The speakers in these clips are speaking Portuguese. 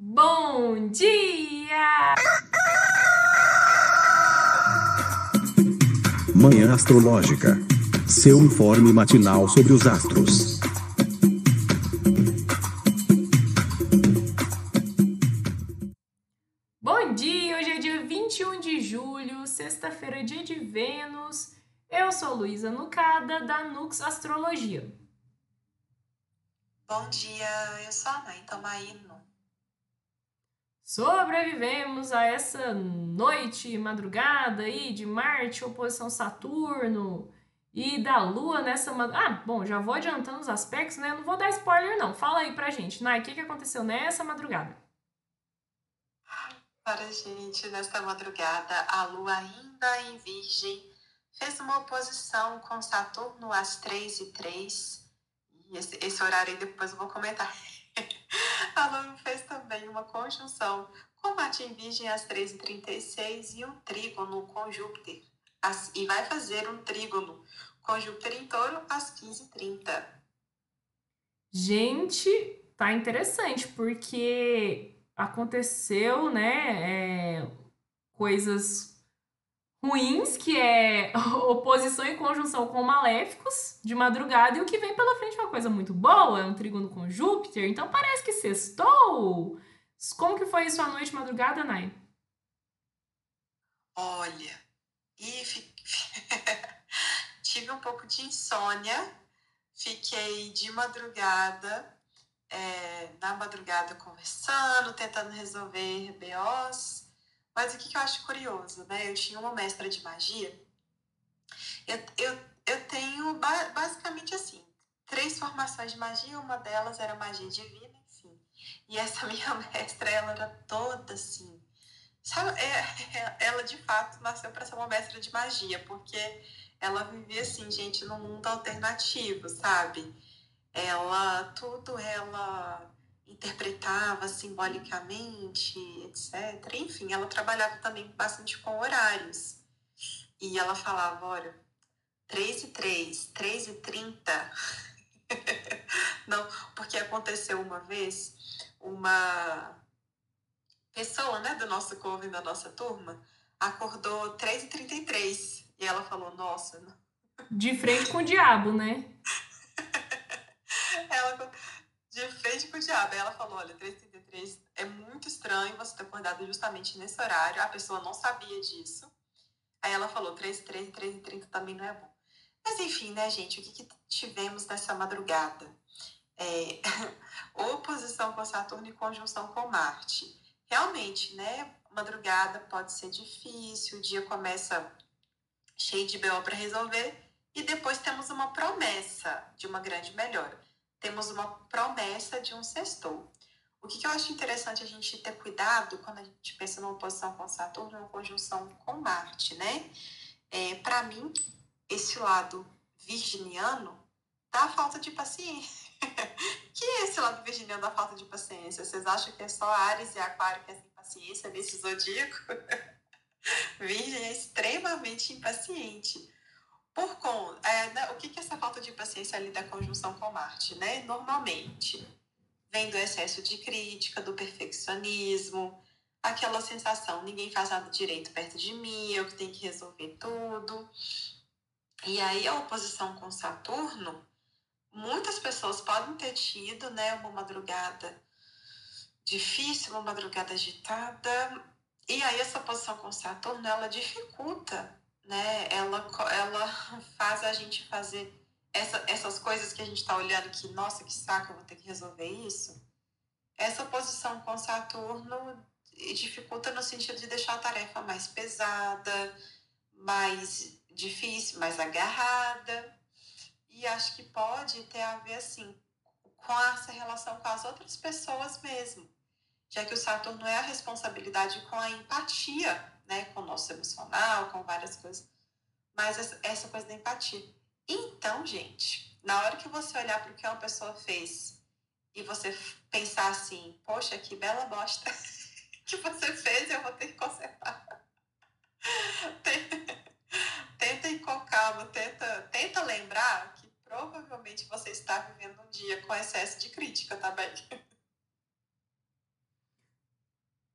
Bom dia! Manhã Astrológica. Seu informe matinal sobre os astros. Bom dia! Hoje é dia 21 de julho, sexta-feira, dia de Vênus. Eu sou Luísa Nucada, da Nux Astrologia. Bom dia, eu sou a mãe Tomaino. Sobrevivemos a essa noite, madrugada aí de Marte, oposição Saturno e da Lua nessa. Ah, bom, já vou adiantando os aspectos, né? Não vou dar spoiler, não. Fala aí pra gente, Nai, o que, que aconteceu nessa madrugada? Para gente, nesta madrugada, a Lua ainda em Virgem fez uma oposição com Saturno às 3 e 3 e esse, esse horário aí depois eu vou comentar. a Lua fez também uma conjunção com Marte em Virgem às 13h36 e um trígono com Júpiter. E vai fazer um trígono com Júpiter em touro às 15h30. Gente, tá interessante, porque aconteceu, né, é, coisas ruins, que é oposição e conjunção com maléficos de madrugada, e o que vem pela frente é uma coisa muito boa, é um trígono com Júpiter, então parece que sextou. Como que foi isso à noite, madrugada, Nai? Olha, e tive um pouco de insônia, fiquei de madrugada, é, na madrugada conversando, tentando resolver BOs, mas o que, que eu acho curioso, né? Eu tinha uma mestra de magia. Eu, eu, eu tenho basicamente assim, três formações de magia, uma delas era magia divina, enfim. E essa minha mestra, ela era toda assim. Sabe, é, é, ela de fato nasceu para ser uma mestra de magia, porque ela vivia assim, gente, num mundo alternativo, sabe? Ela, tudo ela interpretava simbolicamente, etc. Enfim, ela trabalhava também bastante com horários. E ela falava, olha, 3 e 3, 3 e 30. Não, porque aconteceu uma vez, uma pessoa, né, do nosso coven, da nossa turma, acordou 3 e 33. E ela falou, nossa... De frente com o diabo, né? ela de frente com o diabo. Aí ela falou: olha, 333 é muito estranho você ter acordado justamente nesse horário. A pessoa não sabia disso. Aí ela falou: 33 e 330 também não é bom. Mas enfim, né, gente? O que, que tivemos nessa madrugada? É, oposição com Saturno e conjunção com Marte. Realmente, né? Madrugada pode ser difícil, o dia começa cheio de BO para resolver e depois temos uma promessa de uma grande melhora temos uma promessa de um sextou. O que, que, eu acho interessante a gente ter cuidado quando a gente pensa numa oposição com Saturno, uma conjunção com Marte, né? É, Para mim, esse lado virginiano dá falta de paciência. que é esse lado virginiano da falta de paciência? Vocês acham que é só Ares e Aquário que é sem paciência nesse zodíaco? Virgem é extremamente impaciente. Por conta, é, né, o que, que essa falta de paciência ali da conjunção com Marte, né? Normalmente vem do excesso de crítica, do perfeccionismo, aquela sensação, ninguém faz nada direito perto de mim, eu que tenho que resolver tudo. E aí a oposição com Saturno, muitas pessoas podem ter tido, né, uma madrugada difícil, uma madrugada agitada, e aí essa oposição com Saturno, ela dificulta né? Ela, ela faz a gente fazer essa, essas coisas que a gente está olhando que, nossa, que saco, eu vou ter que resolver isso. Essa posição com Saturno dificulta no sentido de deixar a tarefa mais pesada, mais difícil, mais agarrada. E acho que pode ter a ver, assim, com essa relação com as outras pessoas mesmo. Já que o Saturno é a responsabilidade com a empatia né, com o nosso emocional, com várias coisas, mas essa coisa da empatia. Então, gente, na hora que você olhar para o que uma pessoa fez e você pensar assim, poxa, que bela bosta que você fez, eu vou ter que consertar. tenta ir com calma, tenta, tenta lembrar que provavelmente você está vivendo um dia com excesso de crítica, tá bem?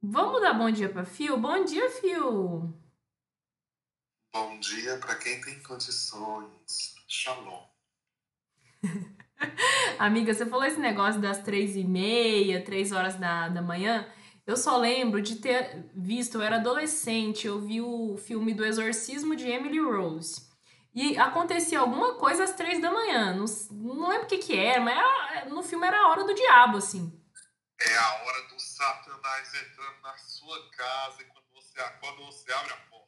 Vamos dar bom dia para Fio? Bom dia, Fio! Bom dia para quem tem condições. Shalom. Amiga, você falou esse negócio das três e meia, três horas da, da manhã. Eu só lembro de ter visto, eu era adolescente, eu vi o filme do Exorcismo de Emily Rose. E acontecia alguma coisa às três da manhã. Não, não lembro o que, que era, mas era, no filme era a hora do diabo, assim. É a hora do Satanás entrando na sua casa e quando você, quando você abre a porta.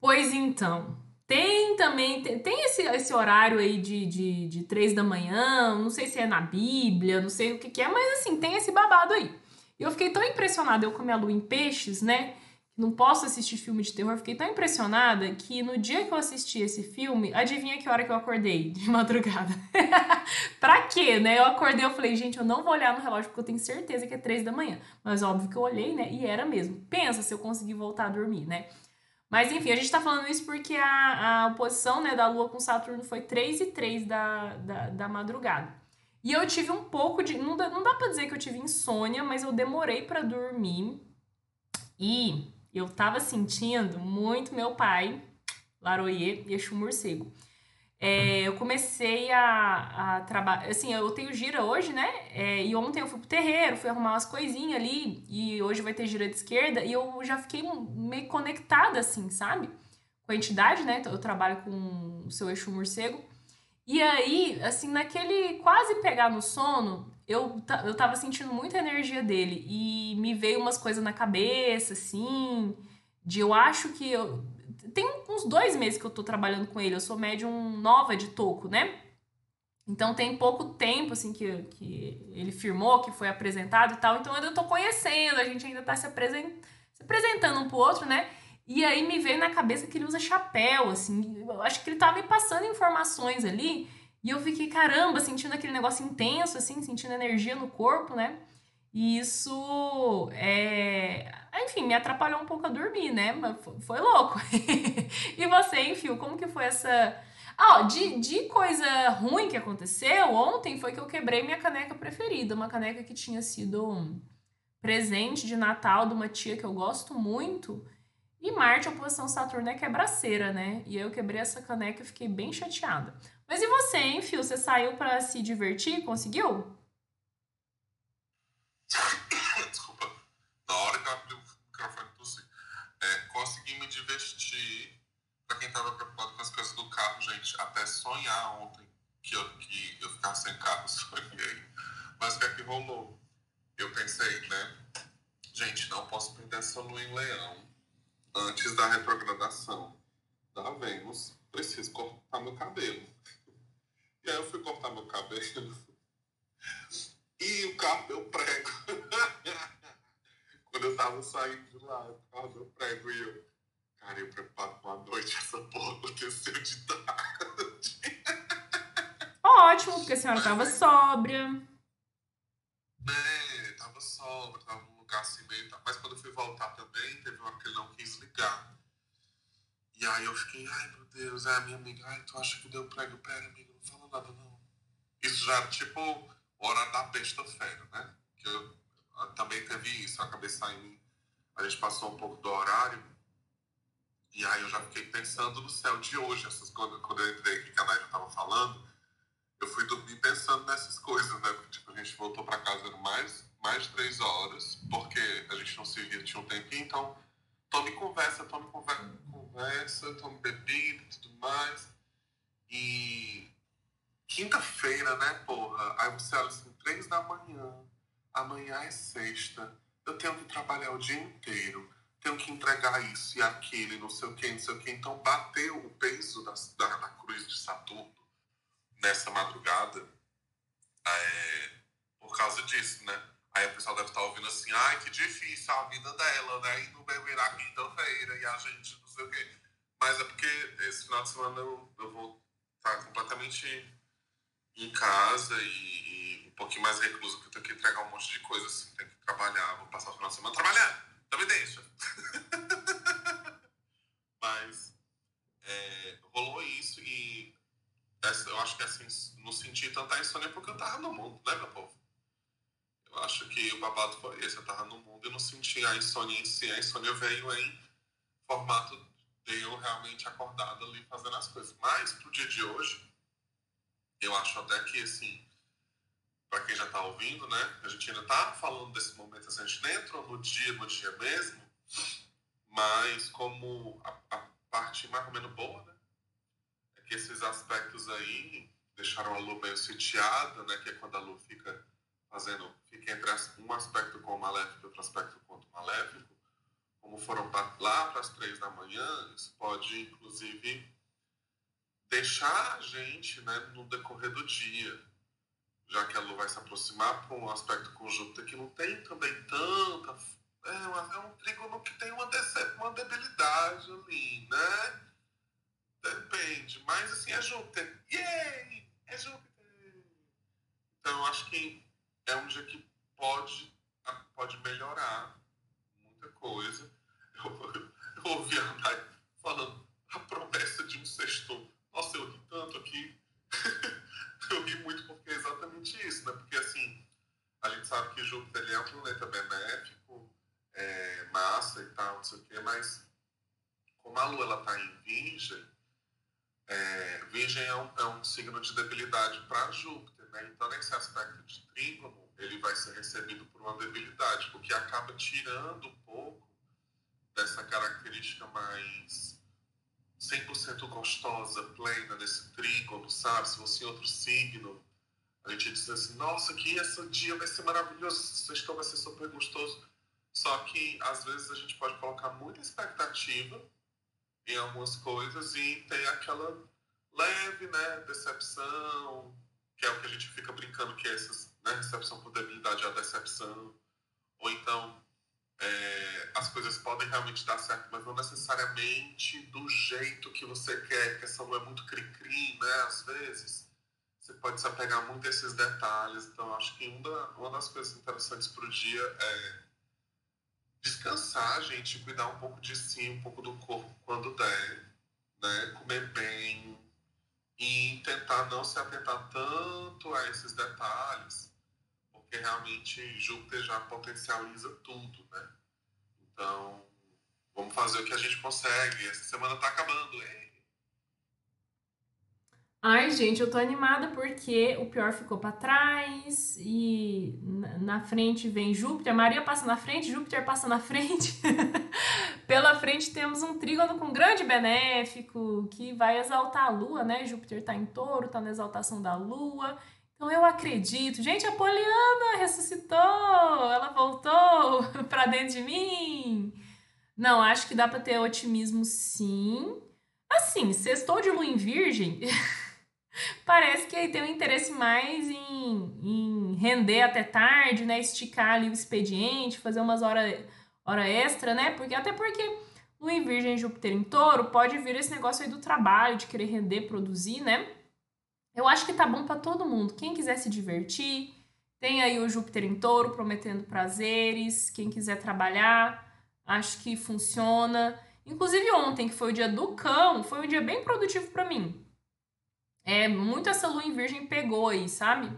Pois então. Tem também, tem, tem esse, esse horário aí de, de, de três da manhã, não sei se é na Bíblia, não sei o que, que é, mas assim, tem esse babado aí. E eu fiquei tão impressionada, eu com a minha lua em peixes, né? Não posso assistir filme de terror, fiquei tão impressionada que no dia que eu assisti esse filme, adivinha que hora que eu acordei de madrugada? pra quê, né? Eu acordei, eu falei, gente, eu não vou olhar no relógio porque eu tenho certeza que é três da manhã. Mas óbvio que eu olhei, né? E era mesmo. Pensa se eu conseguir voltar a dormir, né? Mas enfim, a gente tá falando isso porque a, a oposição né, da Lua com Saturno foi 3 e 3 da, da, da madrugada. E eu tive um pouco de. Não dá, não dá pra dizer que eu tive insônia, mas eu demorei para dormir. E eu tava sentindo muito meu pai, Laroyer e Exu Morcego. É, eu comecei a, a trabalhar. Assim, eu tenho gira hoje, né? É, e ontem eu fui pro terreiro, fui arrumar umas coisinhas ali. E hoje vai ter gira de esquerda. E eu já fiquei meio conectada, assim, sabe? Com a entidade, né? Eu trabalho com o seu Exu Morcego. E aí, assim, naquele quase pegar no sono, eu, eu tava sentindo muita energia dele. E me veio umas coisas na cabeça, assim. De eu acho que eu tem uns dois meses que eu tô trabalhando com ele. Eu sou médium nova de toco, né? Então tem pouco tempo, assim, que, que ele firmou, que foi apresentado e tal. Então eu ainda tô conhecendo, a gente ainda tá se, se apresentando um pro outro, né? E aí me veio na cabeça que ele usa chapéu, assim. Eu acho que ele tava me passando informações ali. E eu fiquei, caramba, sentindo aquele negócio intenso, assim, sentindo energia no corpo, né? E isso, é... enfim, me atrapalhou um pouco a dormir, né? Mas foi louco. e você, enfim, como que foi essa... Ah, ó, de, de coisa ruim que aconteceu, ontem foi que eu quebrei minha caneca preferida. Uma caneca que tinha sido presente de Natal de uma tia que eu gosto muito. E Marte, oposição Saturno, é quebraceira, né? E eu quebrei essa caneca e fiquei bem chateada. Mas e você, hein, Fio? Você saiu para se divertir? Conseguiu? Desculpa. Na hora que eu abri o microfone tossi. É, consegui me divertir. Pra quem tava preocupado com as coisas do carro, gente, até sonhar ontem que eu, que eu ficava sem carro, sonhei. Mas o que é que rolou? Eu pensei, né? Gente, não posso perder essa lua em leão antes da retrogradação da Vênus. Preciso cortar meu cabelo. E aí eu fui cortar meu cabelo e o carro deu prego. Quando eu tava saindo de lá, o carro deu prego e eu. Cara, eu preocupado com a noite, essa porra aconteceu de tarde. Ótimo, porque a senhora tava sóbria. É, tava sóbria, tava num lugar assim meio. Mas quando eu fui voltar também, teve uma que ele não quis ligar. E aí eu fiquei, ai meu Deus, é a minha amiga, ai, tu acha que deu prego? Pera, amiga, nada não. Isso já era tipo hora da besta-feira, né? Que eu, eu, também teve isso, acabei saindo, a gente passou um pouco do horário, e aí eu já fiquei pensando no céu de hoje, essas quando, quando eu entrei aqui que a Naira estava falando, eu fui dormir pensando nessas coisas, né? Porque, tipo, a gente voltou para casa mais, mais três horas, porque a gente não se via, tinha um tempinho, então tome conversa, tome conversa tome bebida e tudo mais. E quinta-feira, né, porra? Aí você olha assim, três da manhã, amanhã é sexta, eu tenho que trabalhar o dia inteiro, tenho que entregar isso e aquilo, não sei o que, não sei o que. Então bateu o peso da, da, da cruz de Saturno nessa madrugada é, por causa disso, né? Aí o pessoal deve estar ouvindo assim, ai, que difícil a vida dela, né? E não beberá quinta-feira e a gente não sei o quê. Mas é porque esse final de semana eu, eu vou estar completamente em casa e, e, um pouquinho mais recluso, porque eu tenho que entregar um monte de coisa, assim, tenho que trabalhar, vou passar o final de semana trabalhando, não me deixa. Mas é, rolou isso e eu acho que assim, não senti tanta insônia porque eu tava no mundo, né, meu povo? Eu acho que o babado foi esse. Eu tava no mundo e não senti a insônia em si. A insônia veio em formato de eu realmente acordado ali fazendo as coisas. Mas pro dia de hoje, eu acho até que, assim, para quem já tá ouvindo, né? A gente ainda tá falando desse momento, assim, a gente nem entrou no dia, no dia mesmo, mas como a, a parte mais ou menos boa, né? É que esses aspectos aí deixaram a Lu meio sitiada, né? Que é quando a Lu fica fazendo, fica entre um aspecto com o maléfico e outro aspecto com o maléfico, como foram pra, lá para as três da manhã, isso pode, inclusive, deixar a gente né, no decorrer do dia, já que a Lua vai se aproximar para um aspecto conjunto que não tem também tanta. É, é um trígono que tem uma, uma debilidade ali, né? Depende, mas assim, é Júpiter. Yay! É Júpiter! Então, acho que é um dia que pode, pode melhorar muita coisa. Eu, eu ouvi a Nai falando a promessa de um sexto nossa, eu ri tanto aqui. eu ri muito porque é exatamente isso, né? Porque assim, a gente sabe que Júpiter ele é um planeta benéfico, é, massa e tal, não sei o quê, mas como a Lua ela tá em Virgem, é, Virgem é um, é um signo de debilidade para Júpiter, né? Então, nesse aspecto de trígono, ele vai ser recebido por uma debilidade, porque acaba tirando um pouco dessa característica mais 100% gostosa, plena, desse trígono, sabe? Se fosse outro signo, a gente diz assim, nossa, que esse dia vai ser maravilhoso, esse sexto vai ser super gostoso. Só que, às vezes, a gente pode colocar muita expectativa em algumas coisas e tem aquela leve, né, decepção, que é o que a gente fica brincando que é essa né, recepção por debilidade a decepção. Ou então, é, as coisas podem realmente dar certo, mas não necessariamente do jeito que você quer, porque essa lua é muito cri-cri, né? Às vezes. Você pode se apegar muito a esses detalhes. Então, acho que uma, das coisas interessantes para o dia é descansar, gente, cuidar um pouco de si, um pouco do corpo quando der, né? Comer bem e tentar não se atentar tanto a esses detalhes porque realmente Júpiter já potencializa tudo, né? Então, vamos fazer o que a gente consegue. Essa semana tá acabando, hein? Ai, gente, eu tô animada porque o pior ficou para trás e na frente vem Júpiter, Maria passa na frente, Júpiter passa na frente. Pela frente temos um trígono com grande benéfico que vai exaltar a lua, né? Júpiter tá em touro, tá na exaltação da lua então eu acredito. Gente, a Poliana ressuscitou, ela voltou para dentro de mim. Não, acho que dá para ter otimismo sim. Assim, sextou de lua em virgem, parece que aí tem um interesse mais em, em render até tarde, né? Esticar ali o expediente, fazer umas horas hora extra, né? Porque até porque lua em virgem Júpiter em touro pode vir esse negócio aí do trabalho, de querer render, produzir, né? Eu acho que tá bom para todo mundo. Quem quiser se divertir, tem aí o Júpiter em touro prometendo prazeres. Quem quiser trabalhar, acho que funciona. Inclusive ontem, que foi o dia do cão, foi um dia bem produtivo para mim. É, muito essa lua em virgem pegou aí, sabe?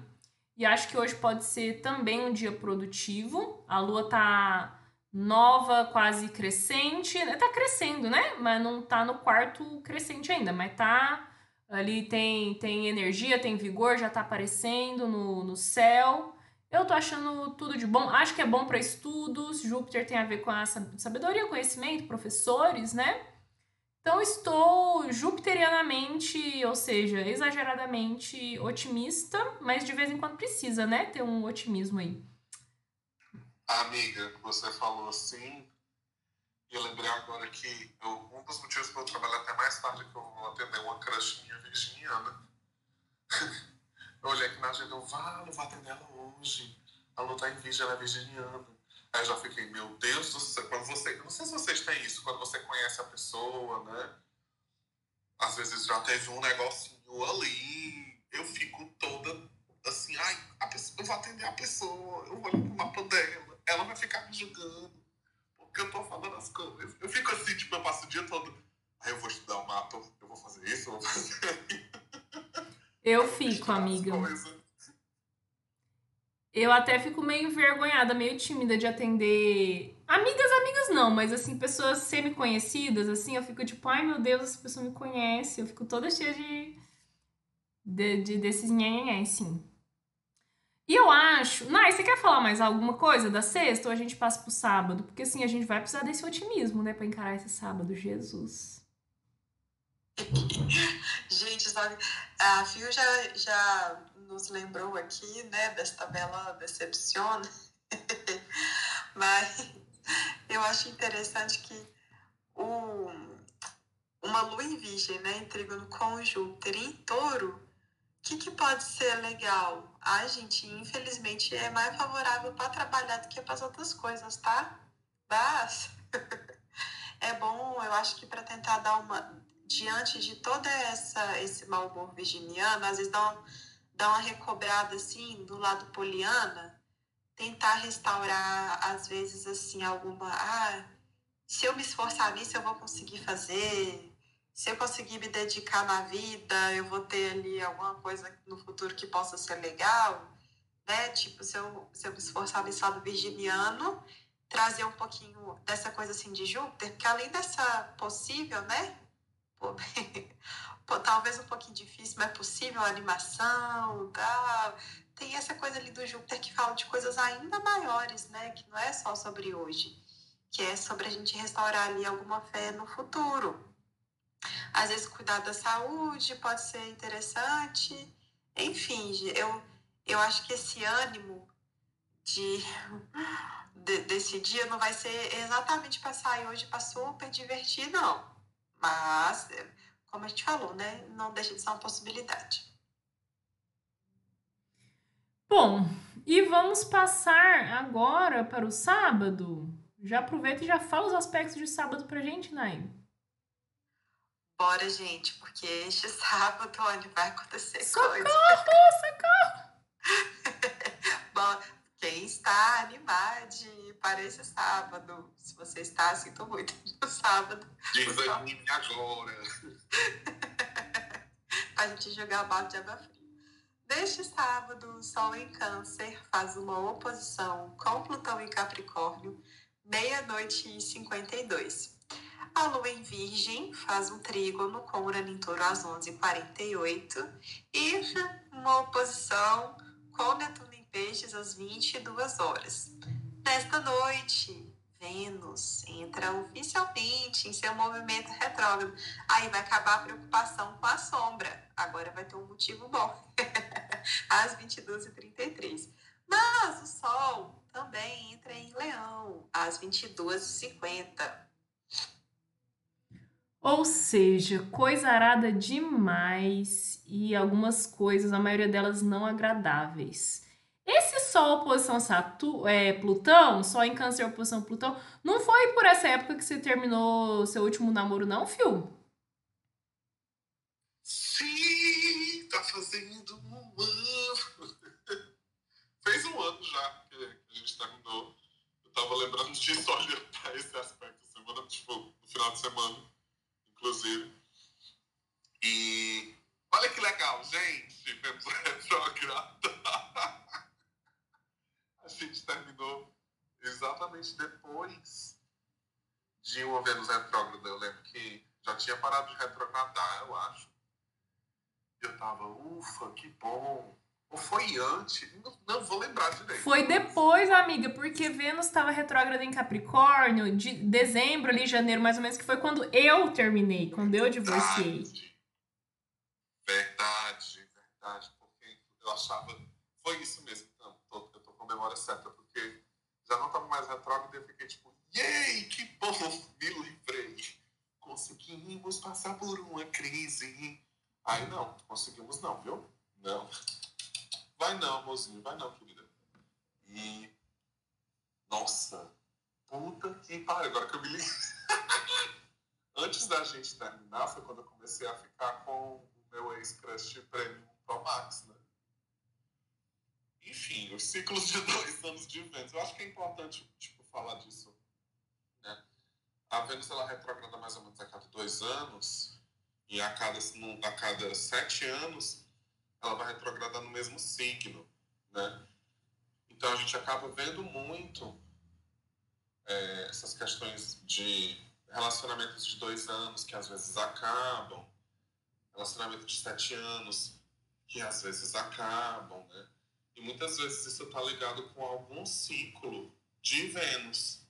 E acho que hoje pode ser também um dia produtivo. A lua tá nova, quase crescente. Tá crescendo, né? Mas não tá no quarto crescente ainda, mas tá ali tem, tem energia, tem vigor, já tá aparecendo no, no céu. Eu tô achando tudo de bom. Acho que é bom para estudos. Júpiter tem a ver com a sabedoria, conhecimento, professores, né? Então estou jupiterianamente, ou seja, exageradamente otimista, mas de vez em quando precisa, né? Ter um otimismo aí. Amiga, você falou assim, e eu lembrei agora que eu, um dos motivos para eu trabalhar até mais tarde que eu vou atender uma crush minha virginiana. eu olhei aqui na agenda, eu vá, não vou atender ela hoje. A tá em virgem, ela é virginiana. Aí eu já fiquei, meu Deus do céu, quando você. Não sei se vocês têm isso, quando você conhece a pessoa, né? Às vezes já teve um negocinho ali, eu fico toda assim, ai, a pessoa, eu vou atender a pessoa, eu vou olhar pro mapa dela, ela vai ficar me julgando porque eu tô falando as coisas. Eu fico assim, tipo, eu passo o dia todo. Aí eu vou estudar o mapa, eu vou fazer isso, eu vou fazer. Eu fico, amiga. Eu até fico meio envergonhada, meio tímida de atender. Amigas, amigas não, mas assim, pessoas semi-conhecidas, assim, eu fico tipo, ai meu Deus, essa pessoa me conhece. Eu fico toda cheia de. de, de desses nhenhenhé, assim. E eu acho. Nai, você quer falar mais alguma coisa da sexta ou a gente passa pro sábado? Porque assim, a gente vai precisar desse otimismo, né, pra encarar esse sábado. Jesus. Gente, sabe, a Fio já, já nos lembrou aqui, né, dessa tabela Decepciona, mas eu acho interessante que o, uma lua em virgem, né, em trígono com Júpiter em touro, o que, que pode ser legal? A gente, infelizmente, é mais favorável para trabalhar do que para as outras coisas, tá? Mas é bom, eu acho que para tentar dar uma diante de toda essa esse mau humor virginiano, às vezes dá uma, dá uma recobrada assim do lado poliana, tentar restaurar às vezes assim alguma, ah, se eu me esforçar nisso eu vou conseguir fazer, se eu conseguir me dedicar na vida, eu vou ter ali alguma coisa no futuro que possa ser legal, né? Tipo, se eu, se eu me esforçar nesse lado virginiano, trazer um pouquinho dessa coisa assim de Júpiter, porque além dessa possível, né? talvez um pouquinho difícil, mas é possível, animação, tal. Tem essa coisa ali do Júpiter que fala de coisas ainda maiores, né? Que não é só sobre hoje, que é sobre a gente restaurar ali alguma fé no futuro. Às vezes cuidar da saúde pode ser interessante. Enfim, eu, eu acho que esse ânimo de, de desse dia não vai ser exatamente para sair hoje para super divertir, não mas, como a gente falou, né? Não deixa de ser uma possibilidade. Bom, e vamos passar agora para o sábado. Já aproveita e já fala os aspectos de sábado pra gente, Naim. Bora, gente, porque este sábado, onde vai acontecer socorro, coisa. Socorro, socorro! Bom, quem está animado para esse sábado? Se você está, sinto muito no sábado. Desanime agora. a gente jogar balde de água fria. Neste sábado, o Sol em Câncer faz uma oposição com Plutão em Capricórnio, meia-noite e 52. A Lua em Virgem faz um trígono com Urano em Touro às 11h48 e uma oposição com Netuno peixes às 22 horas. Nesta noite, Vênus entra oficialmente em seu movimento retrógrado. Aí vai acabar a preocupação com a sombra. Agora vai ter um motivo bom. às 22h33. Mas o Sol também entra em Leão às 22h50. Ou seja, coisa arada demais e algumas coisas, a maioria delas não agradáveis. Esse Sol oposição Saturno, é, Plutão, Sol em Câncer oposição Plutão, não foi por essa época que você terminou seu último namoro, não, Fio? Sim, tá fazendo um ano. Fez um ano já que a gente terminou. Eu tava lembrando disso, olhando pra esse aspecto semana, tipo, no final de semana, inclusive. E olha que legal, gente, vemos retrograda a gente terminou exatamente depois de uma Vênus retrógrada. Eu lembro que já tinha parado de retrogradar, eu acho. Eu tava, ufa, que bom. Ou foi antes? Não, não vou lembrar direito. Foi depois, amiga, porque Vênus estava retrógrada em Capricórnio, de dezembro ali, janeiro mais ou menos, que foi quando eu terminei, quando eu divorciei. Verdade, verdade. Porque eu achava. Foi isso mesmo memória certa, porque já não estava mais retrógrado e eu fiquei tipo, yay, que bom, me livrei. Conseguimos passar por uma crise. Aí não, conseguimos não, viu? Não. Vai não, mozinho, vai não, querida. E. Nossa, puta que pariu, agora que eu me lembro. Antes da gente terminar, foi quando eu comecei a ficar com o meu ex-crush Premium Pro Max, né? Enfim, os ciclos de dois anos de Vênus. Eu acho que é importante tipo, falar disso. Né? A Vênus ela retrograda mais ou menos a cada dois anos, e a cada, a cada sete anos ela vai retrogradar no mesmo signo. Né? Então a gente acaba vendo muito é, essas questões de relacionamentos de dois anos que às vezes acabam, relacionamento de sete anos que às vezes acabam, né? E muitas vezes isso está ligado com algum ciclo de Vênus,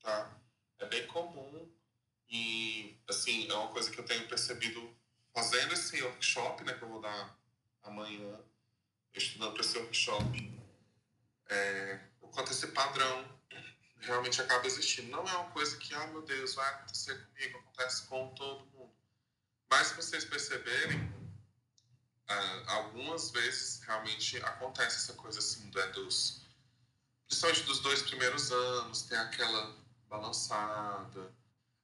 tá? É bem comum e, assim, é uma coisa que eu tenho percebido fazendo esse workshop, né, que eu vou dar amanhã, estudando para esse workshop, é, o quanto esse padrão realmente acaba existindo. Não é uma coisa que, ah, meu Deus, vai acontecer comigo, acontece com todo mundo. Mas se vocês perceberem, ah, algumas vezes realmente acontece essa coisa assim, né, dos, principalmente dos dois primeiros anos, tem aquela balançada,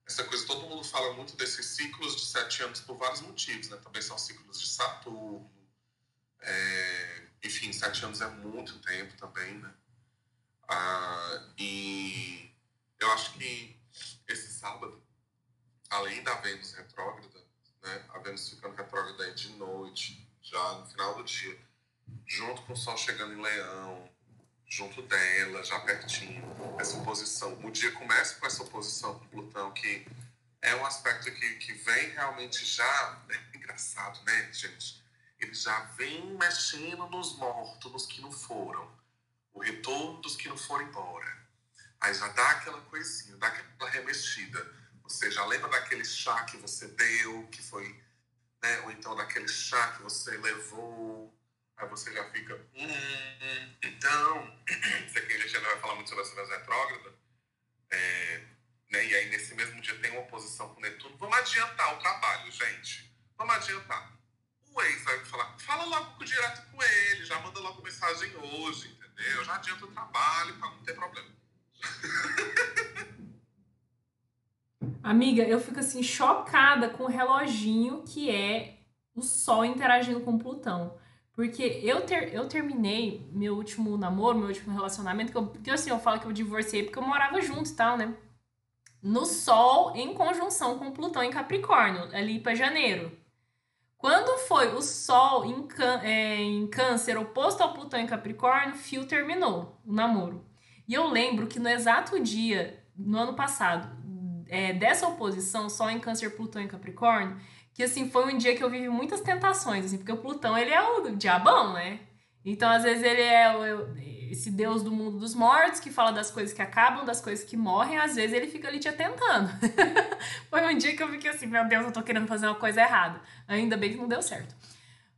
essa coisa, todo mundo fala muito desses ciclos de sete anos por vários motivos, né? Também são ciclos de Saturno, é, enfim, sete anos é muito tempo também, né? Ah, e eu acho que esse sábado, além da Vênus retrógrada, né? A Vênus ficando retrógrada de noite, já no final do dia, junto com o Sol chegando em Leão, junto dela, já pertinho, essa oposição. O dia começa com essa oposição com Plutão, que é um aspecto que, que vem realmente já. É engraçado, né, gente? Ele já vem mexendo nos mortos, nos que não foram. O retorno dos que não foram embora. Aí já dá aquela coisinha, dá aquela remexida. Você já lembra daquele chá que você deu, que foi. Né? Ou então daquele chá que você levou Aí você já fica, hum, então, isso aqui a gente ainda vai falar muito sobre a Vênus retrógrada, é, né, e aí nesse mesmo dia tem uma oposição com Netuno. Vamos adiantar o trabalho, gente. Vamos adiantar. O ex vai falar, fala logo direto com ele, já manda logo mensagem hoje, entendeu? Já adianta o trabalho para não ter problema. Amiga, eu fico assim chocada com o reloginho que é o Sol interagindo com Plutão. Porque eu, ter, eu terminei meu último namoro, meu último relacionamento, que eu, porque assim, eu falo que eu divorciei porque eu morava junto e tal, né? No Sol em conjunção com Plutão em Capricórnio, ali para janeiro. Quando foi o Sol em, é, em Câncer oposto ao Plutão em Capricórnio, Fio terminou o namoro. E eu lembro que no exato dia, no ano passado, é, dessa oposição, Sol em Câncer, Plutão em Capricórnio, que assim foi um dia que eu vivi muitas tentações, assim, porque o Plutão ele é o diabão, né? Então às vezes ele é o, esse deus do mundo dos mortos que fala das coisas que acabam, das coisas que morrem, às vezes ele fica ali te atentando. foi um dia que eu fiquei assim, meu Deus, eu tô querendo fazer uma coisa errada. Ainda bem que não deu certo.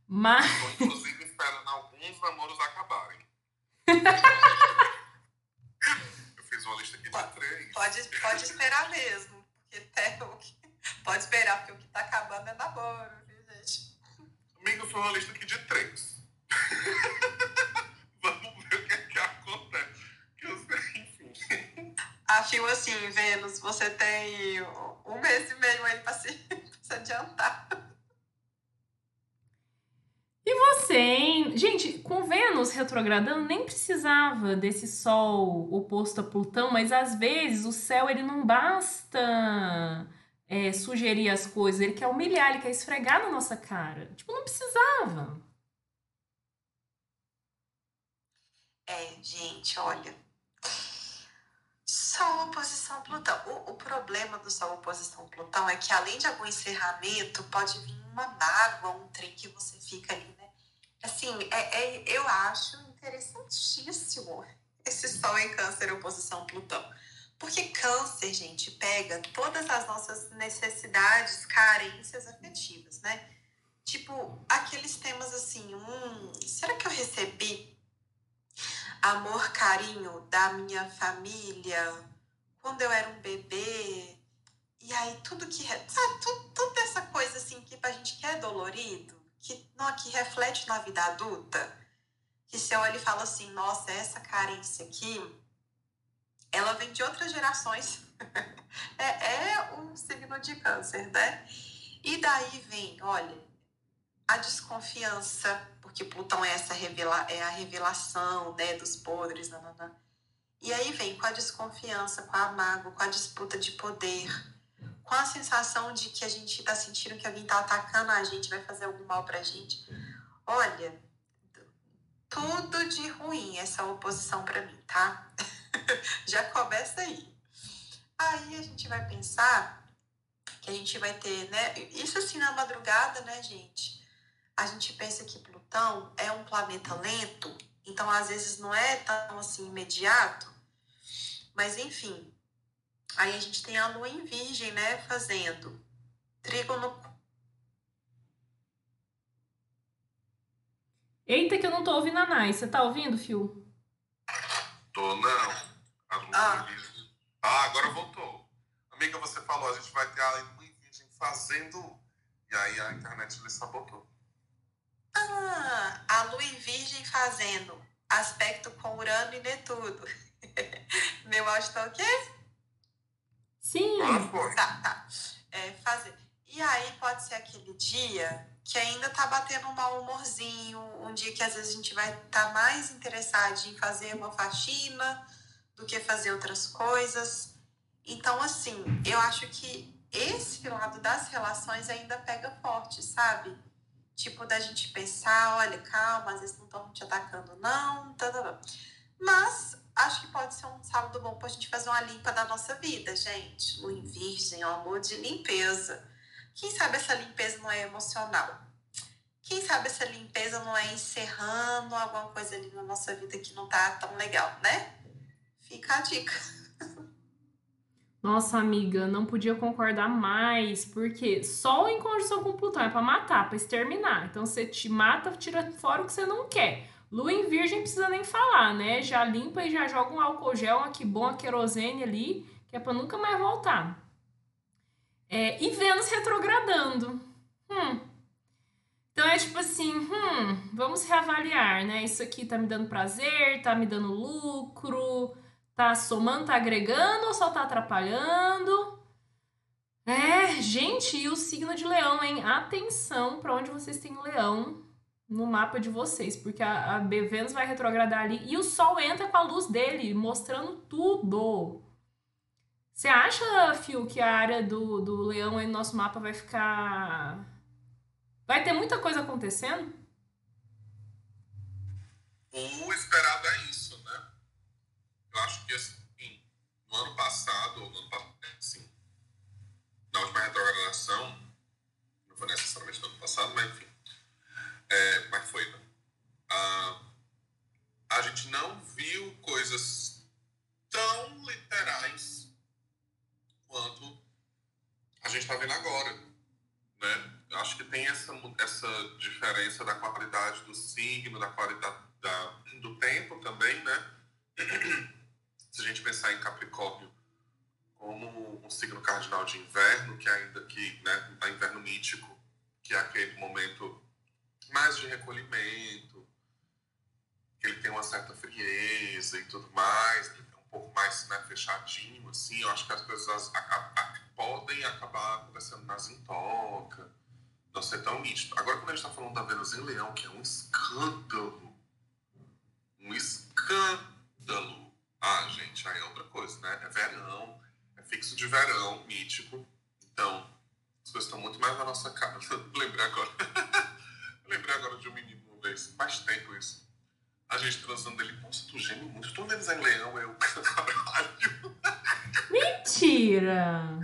Mas inclusive esperando alguns namoros acabarem. uma lista aqui de três. Pode, pode esperar mesmo, porque até o que Pode esperar, porque o que tá acabando é namoro, viu, gente? Amigo, foi uma lista aqui de três. Vamos ver o que, é que acontece. Que eu sei, enfim. Afio assim, Vênus, você tem um mês e meio aí pra se, pra se adiantar. E você, hein? Gente, com Vênus retrogradando, nem precisava desse Sol oposto a Plutão, mas às vezes o céu ele não basta é, sugerir as coisas, ele quer humilhar, ele quer esfregar na nossa cara. Tipo, não precisava. É, gente, olha. Sol oposição Plutão. O, o problema do Sol oposição Plutão é que além de algum encerramento, pode vir uma mágoa, um trem que você fica ali? Assim, é, é, eu acho interessantíssimo esse Sol em Câncer oposição Plutão porque câncer, gente, pega todas as nossas necessidades, carências afetivas, né? Tipo, aqueles temas assim, hum, será que eu recebi amor, carinho da minha família quando eu era um bebê? E aí tudo que, sabe, tudo, toda essa coisa assim que pra gente que é dolorido, que, não, que reflete na vida adulta, que você olha e fala assim, nossa, essa carência aqui ela vem de outras gerações. é, é um signo de câncer, né? E daí vem, olha, a desconfiança, porque Plutão é essa revela, é a revelação, né, dos podres, nanana. E aí vem com a desconfiança, com a mágoa, com a disputa de poder, com a sensação de que a gente está sentindo que alguém está atacando a gente, vai fazer algum mal pra gente. Olha, tudo de ruim essa oposição para mim, tá? Já começa aí. Aí a gente vai pensar que a gente vai ter, né? Isso assim na madrugada, né, gente? A gente pensa que Plutão é um planeta lento, então às vezes não é tão assim imediato. Mas enfim, aí a gente tem a lua em virgem, né, fazendo trígono Eita, que eu não tô ouvindo a Nai. Você tá ouvindo, Fio? Tô, não. Ah. ah, agora voltou. Amiga, você falou, a gente vai ter a lua em virgem fazendo. E aí a internet ele sabotou. Ah, a lua em virgem fazendo aspecto com Urano e Netuno. Meu áudio tá ok? Sim. Ah, tá, tá. É, fazer. E aí pode ser aquele dia que ainda tá batendo um mau humorzinho, um dia que às vezes a gente vai estar tá mais interessado em fazer uma faxina do que fazer outras coisas. Então, assim, eu acho que esse lado das relações ainda pega forte, sabe? Tipo, da gente pensar, olha, calma, às vezes não estão te atacando, não, tá, tá, tá. Mas acho que pode ser um sábado bom pra gente fazer uma limpa da nossa vida, gente. Lua em virgem, o amor de limpeza. Quem sabe essa limpeza não é emocional? Quem sabe essa limpeza não é encerrando alguma coisa ali na nossa vida que não tá tão legal, né? Fica a dica. Nossa, amiga, não podia concordar mais, porque Sol em conjunção com Plutão é para matar, para exterminar. Então você te mata, tira fora o que você não quer. Lua em Virgem precisa nem falar, né? Já limpa e já joga um álcool gel, aqui bom, a querosene ali, que é para nunca mais voltar. É, e Vênus retrogradando. Hum. Então é tipo assim, hum, vamos reavaliar, né? Isso aqui tá me dando prazer, tá me dando lucro, tá somando, tá agregando ou só tá atrapalhando? É, gente, e o signo de leão, hein? Atenção para onde vocês têm leão no mapa de vocês, porque a, a Vênus vai retrogradar ali e o Sol entra com a luz dele, mostrando tudo. Você acha, Fio, que a área do, do leão aí no nosso mapa vai ficar. Vai ter muita coisa acontecendo? O esperado é isso, né? Eu acho que assim, no ano passado, ou no ano passado, assim, na última retrogradação, não foi necessariamente no ano passado, mas enfim, é, mas foi? Ah, a gente não viu coisas tão literais quanto a gente está vendo agora. Né? Eu acho que tem essa, essa diferença da qualidade do signo, da qualidade da, do tempo também, né? Se a gente pensar em Capricórnio como um signo cardinal de inverno, que ainda que, né, é inverno mítico, que é aquele momento mais de recolhimento, que ele tem uma certa frieza e tudo mais, pouco mais né, fechadinho, assim, eu acho que as coisas podem acabar acontecendo nas intoca, não ser tão nítido. Agora, quando a gente está falando da Vênus em Leão, que é um escândalo, um escândalo. Ah, gente, aí é outra coisa, né? É verão, é fixo de verão, mítico. Então, as coisas estão muito mais na nossa cara. lembrei agora. Lembrei agora de um menino uma vez, faz tempo isso a gente transando ele, nossa, tu geme muito, tu vês em leão, eu, caralho. Mentira!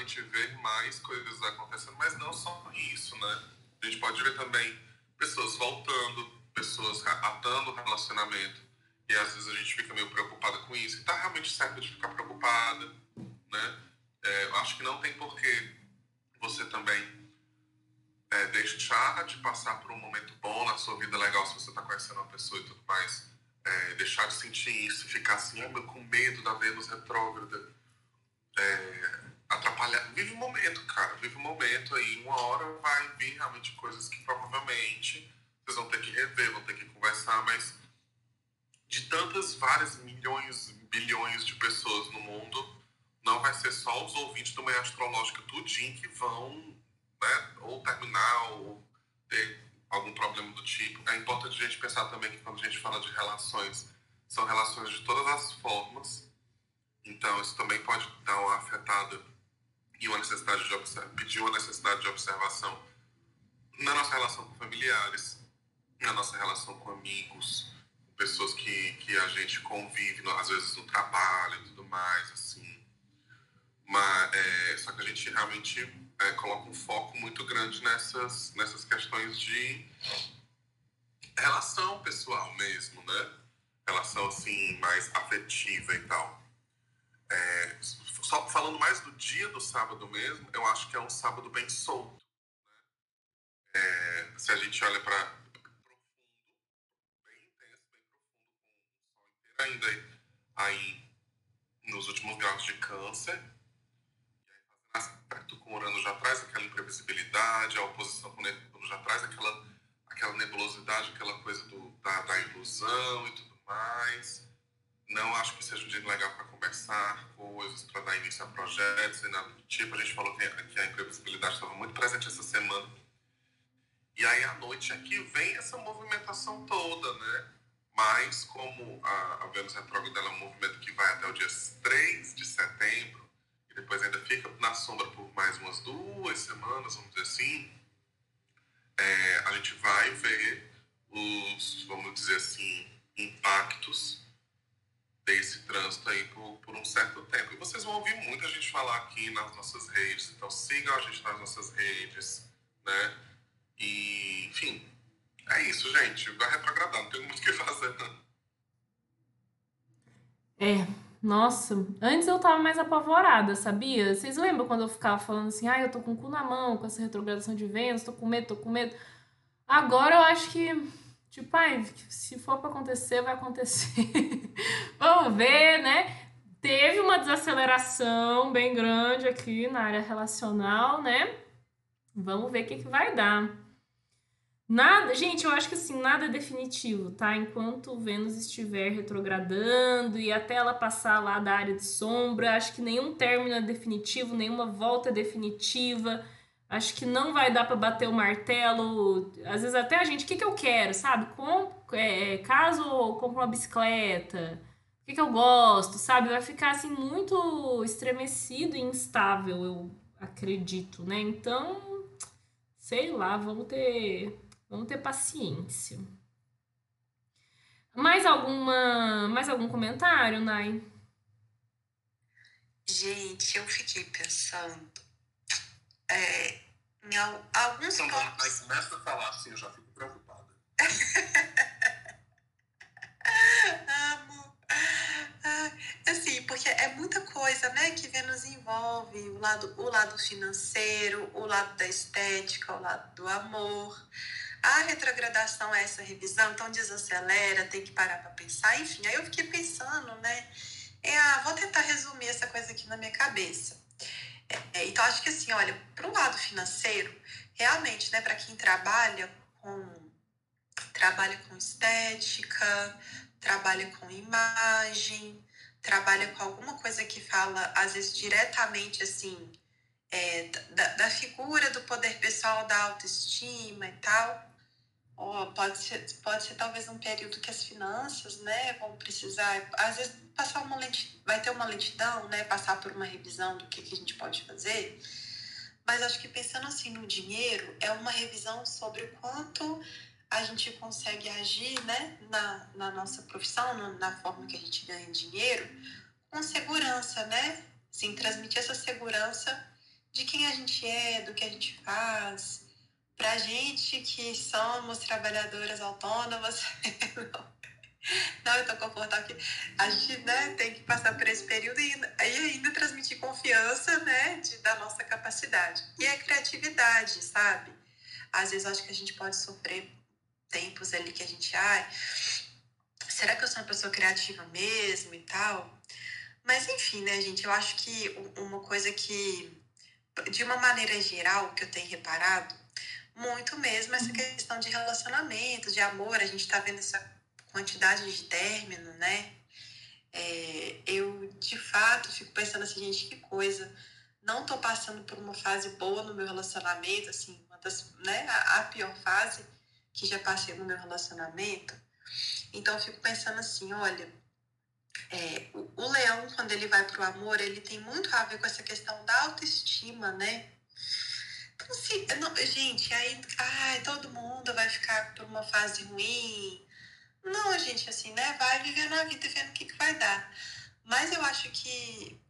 Realmente ver mais coisas acontecendo, mas não só isso, né? A gente pode ver também pessoas voltando, pessoas atando o relacionamento. E às vezes a gente fica meio preocupada com isso. E tá realmente certo de ficar preocupada, né? É, eu acho que não tem porquê você também é, deixar de passar por um momento bom na sua vida legal se você tá conhecendo uma pessoa e tudo mais. É, deixar de sentir isso, ficar assim, ah, com medo da Vênus retrógrada. É, atrapalhar. Vive o momento, cara. Vive o momento aí. Uma hora vai vir realmente coisas que provavelmente vocês vão ter que rever, vão ter que conversar, mas de tantas várias milhões, bilhões de pessoas no mundo, não vai ser só os ouvintes do meio astrológico tudinho que vão, né, ou terminar, ou ter algum problema do tipo. É importante a gente pensar também que quando a gente fala de relações, são relações de todas as formas. Então, isso também pode dar uma afetada e uma necessidade de pedir uma necessidade de observação na nossa relação com familiares, na nossa relação com amigos, com pessoas que, que a gente convive, às vezes no trabalho e tudo mais, assim. Mas, é, só que a gente realmente é, coloca um foco muito grande nessas, nessas questões de relação pessoal mesmo, né? Relação, assim, mais afetiva e tal. É, só falando mais do dia do sábado mesmo, eu acho que é um sábado bem solto. Né? É, se a gente olha para profundo, bem intenso, bem profundo, com o sol inteiro ainda aí nos últimos graus de câncer, e aí fazendo aspecto com Urano já traz aquela imprevisibilidade, a oposição com Netuno já traz aquela, aquela nebulosidade, aquela coisa do, da, da ilusão e tudo mais. Não acho que seja um dia legal para conversar coisas, para dar início a projetos e nada do tipo. A gente falou que, a imprevisibilidade estava muito presente essa semana. E aí à noite aqui vem essa movimentação toda, né? Mas como a, a Vênus retrógrada é um movimento que vai até o dia 3 de setembro, e depois ainda fica na sombra por mais umas duas semanas, vamos dizer assim, é, a gente vai ver os, vamos dizer assim, impactos desse trânsito aí por, por um certo tempo. E vocês vão ouvir muita gente falar aqui nas nossas redes, então sigam a gente nas nossas redes, né? E, enfim, é isso, gente. Vai retrogradar, não tem muito o que fazer, não. É, nossa, antes eu tava mais apavorada, sabia? Vocês lembram quando eu ficava falando assim, ah, eu tô com o cu na mão com essa retrogradação de Vênus, tô com medo, tô com medo. Agora eu acho que Tipo, ai, se for para acontecer, vai acontecer. Vamos ver, né? Teve uma desaceleração bem grande aqui na área relacional, né? Vamos ver o que, que vai dar. Nada, gente, eu acho que assim, nada é definitivo, tá? Enquanto Vênus estiver retrogradando e até ela passar lá da área de sombra, acho que nenhum término é definitivo, nenhuma volta é definitiva. Acho que não vai dar para bater o martelo. Às vezes até a gente, o que, que eu quero, sabe? Com, é, caso eu compro uma bicicleta, o que, que eu gosto, sabe? Vai ficar assim muito estremecido e instável, eu acredito, né? Então, sei lá, vamos ter, vamos ter paciência. Mais alguma, mais algum comentário, Nai? Gente, eu fiquei pensando é, em alguns então, pontos... Mas começa a falar assim, eu já fico preocupada. Amo. Assim, porque é muita coisa, né, que Vênus envolve, o lado, o lado financeiro, o lado da estética, o lado do amor. A retrogradação é essa revisão, então desacelera, tem que parar para pensar. Enfim, aí eu fiquei pensando, né, é, ah, vou tentar resumir essa coisa aqui na minha cabeça. É, então, acho que assim, olha, para o lado financeiro, realmente, né, para quem trabalha com trabalha com estética, trabalha com imagem, trabalha com alguma coisa que fala, às vezes, diretamente assim, é, da, da figura do poder pessoal, da autoestima e tal. Pode ser, pode ser talvez um período que as finanças, né, vão precisar, às vezes passar uma lentidão, vai ter uma lentidão, né, passar por uma revisão do que, que a gente pode fazer. Mas acho que pensando assim no dinheiro, é uma revisão sobre o quanto a gente consegue agir, né, na, na nossa profissão, na forma que a gente ganha dinheiro, com segurança, né? Sim, transmitir essa segurança de quem a gente é, do que a gente faz, para gente que somos trabalhadoras autônomas, não, eu tô confortável. A gente né, tem que passar por esse período e e ainda transmitir confiança né, de, da nossa capacidade. E a criatividade, sabe? Às vezes acho que a gente pode sofrer tempos ali que a gente, ai, será que eu sou uma pessoa criativa mesmo e tal? Mas enfim, né, gente, eu acho que uma coisa que, de uma maneira geral, que eu tenho reparado, muito mesmo essa questão de relacionamento, de amor. A gente está vendo essa quantidade de término, né? É, eu, de fato, fico pensando assim, gente, que coisa. Não tô passando por uma fase boa no meu relacionamento, assim, uma das, né, a, a pior fase. que já passei no meu relacionamento. Então eu fico pensando assim, olha, é, o, o, leão, quando ele vai para o amor, ele tem muito a ver com essa questão da autoestima, né? Então, se, não, gente, aí ai, todo mundo vai ficar por uma fase ruim. Não, gente, assim, né? Vai vivendo a vida vendo o que, que vai dar. Mas eu acho que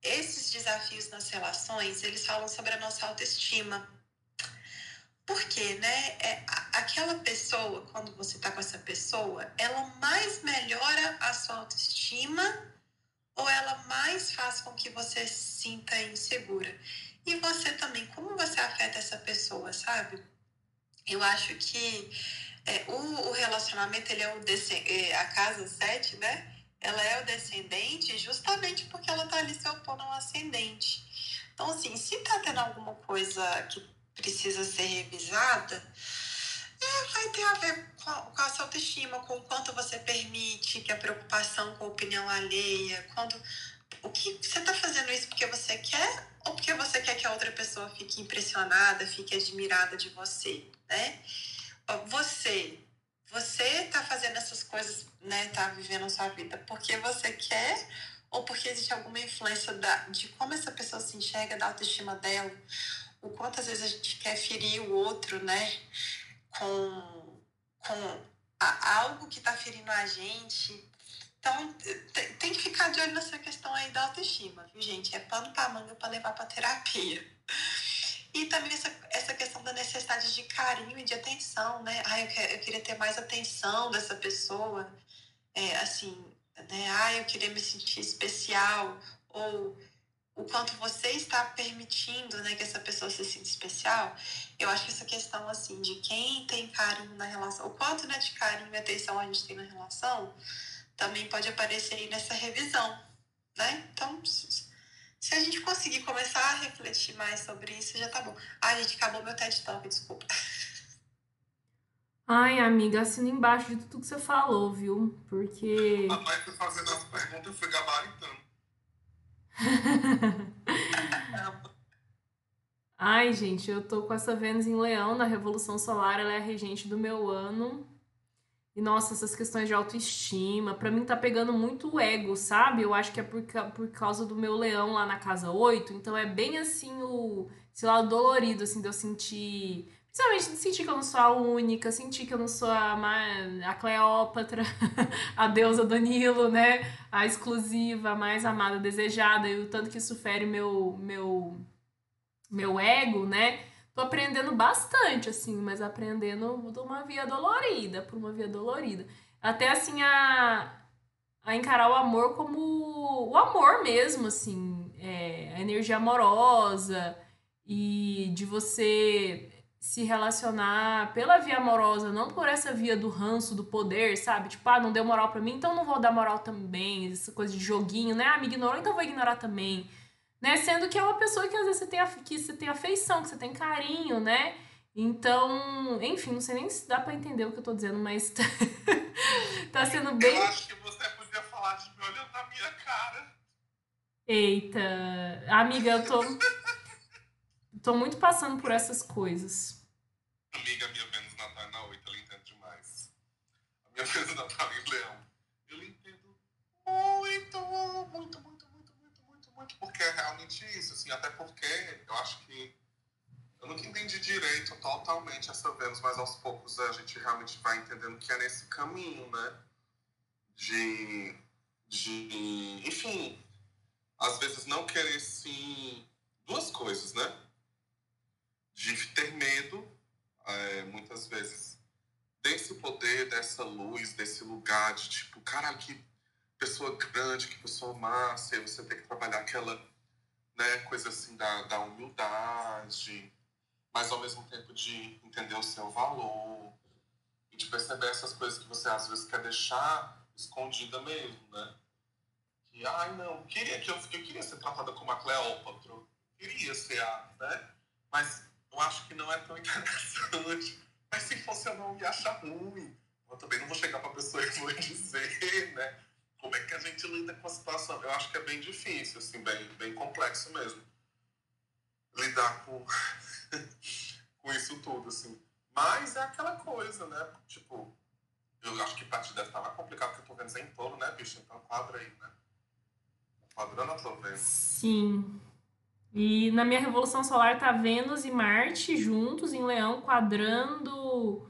esses desafios nas relações, eles falam sobre a nossa autoestima. Porque, né, é, aquela pessoa, quando você está com essa pessoa, ela mais melhora a sua autoestima ou ela mais faz com que você se sinta insegura? E você também, como você afeta essa pessoa, sabe? Eu acho que é, o, o, relacionamento, ele é o é, a casa 7, né? ela é o descendente justamente porque ela está ali se opondo ao ascendente. Então, assim, se está tendo alguma coisa que precisa ser revisada, é, vai ter a ver com a, com a sua autoestima, com o quanto você permite que a preocupação com a opinião alheia, quando o que você está fazendo isso porque você quer ou porque você quer que a outra pessoa fique impressionada, fique admirada de você, né? Você você está fazendo essas coisas, né? Tá vivendo a sua vida porque você quer ou porque existe alguma influência da, de como essa pessoa se enxerga, da autoestima dela, o quanto às vezes a gente quer ferir o outro, né? Com, com a, algo que está ferindo a gente. Então, tem, que ficar de olho nessa questão aí da autoestima, viu, gente? É pano para manga para levar para terapia. E também essa, essa questão da necessidade de carinho e de atenção, né? Ai, eu, eu queria ter mais atenção dessa pessoa, é, assim, né? Ai, eu queria me sentir especial, ou o quanto você está permitindo, né, que essa pessoa se sinta especial. Eu acho que essa questão, assim, de quem tem carinho na relação, o quanto, né, de carinho e atenção a gente tem na relação, também pode aparecer aí nessa revisão, né? Então, se a gente conseguir começar a refletir mais sobre isso, já tá bom. Ai, gente, acabou meu TED Talk, desculpa. Ai, amiga, assina embaixo de tudo que você falou, viu? Porque. Rapaz, foi fazendo as perguntas, eu fui gabaritando. Ai, gente, eu tô com essa Vênus em Leão na Revolução Solar, ela é a regente do meu ano. E nossa, essas questões de autoestima, para mim tá pegando muito o ego, sabe? Eu acho que é por, por causa do meu leão lá na casa 8, então é bem assim o, sei lá, dolorido, assim, de eu sentir. Principalmente de sentir que eu não sou a única, sentir que eu não sou a, a Cleópatra, a deusa Danilo, né? A exclusiva, a mais amada, desejada, e o tanto que isso fere meu, meu, meu ego, né? Tô aprendendo bastante, assim, mas aprendendo de uma via dolorida, por uma via dolorida. Até, assim, a, a encarar o amor como o amor mesmo, assim, é, a energia amorosa e de você se relacionar pela via amorosa, não por essa via do ranço, do poder, sabe? Tipo, ah, não deu moral pra mim, então não vou dar moral também. Essa coisa de joguinho, né? Ah, me ignorou, então vou ignorar também. Né? Sendo que é uma pessoa que às vezes você tem, que você tem afeição, que você tem carinho, né? Então, enfim, não sei nem se dá pra entender o que eu tô dizendo, mas tá, tá sendo bem. Eu acho que você podia falar de me olhando na minha cara. Eita, amiga, eu tô. tô muito passando por essas coisas. Amiga, minha Vênus Natal é na 8, ela entende demais. A minha Vênus Natal é em Leão. Eu entendo muito, muito muito porque é realmente isso, assim, até porque eu acho que eu nunca entendi direito totalmente essa Vênus, mas aos poucos a gente realmente vai entendendo que é nesse caminho, né? De, de enfim, às vezes não querer sim duas coisas, né? De ter medo, é, muitas vezes, desse poder, dessa luz, desse lugar de tipo, cara, que pessoa grande, que pessoa massa, e você tem que trabalhar aquela né, coisa assim da, da humildade, mas ao mesmo tempo de entender o seu valor e de perceber essas coisas que você às vezes quer deixar escondida mesmo, né? Que, ai não, queria que eu, eu queria ser tratada como a Cleópatra, queria ser a, né? Mas eu acho que não é tão interessante. Mas se fosse eu não ia achar ruim. Eu também não vou chegar pra pessoa e vou dizer, né? Como é que a gente lida com a situação? Eu acho que é bem difícil, assim, bem, bem complexo mesmo. Lidar com, com isso tudo, assim. Mas é aquela coisa, né? Tipo, eu acho que parte dessa tava complicado, porque eu tô vendo Zé em touro, né, bicho? Então quadra aí, né? Quadrando a tua vendo. Sim. E na minha revolução solar tá Vênus e Marte juntos em Leão, quadrando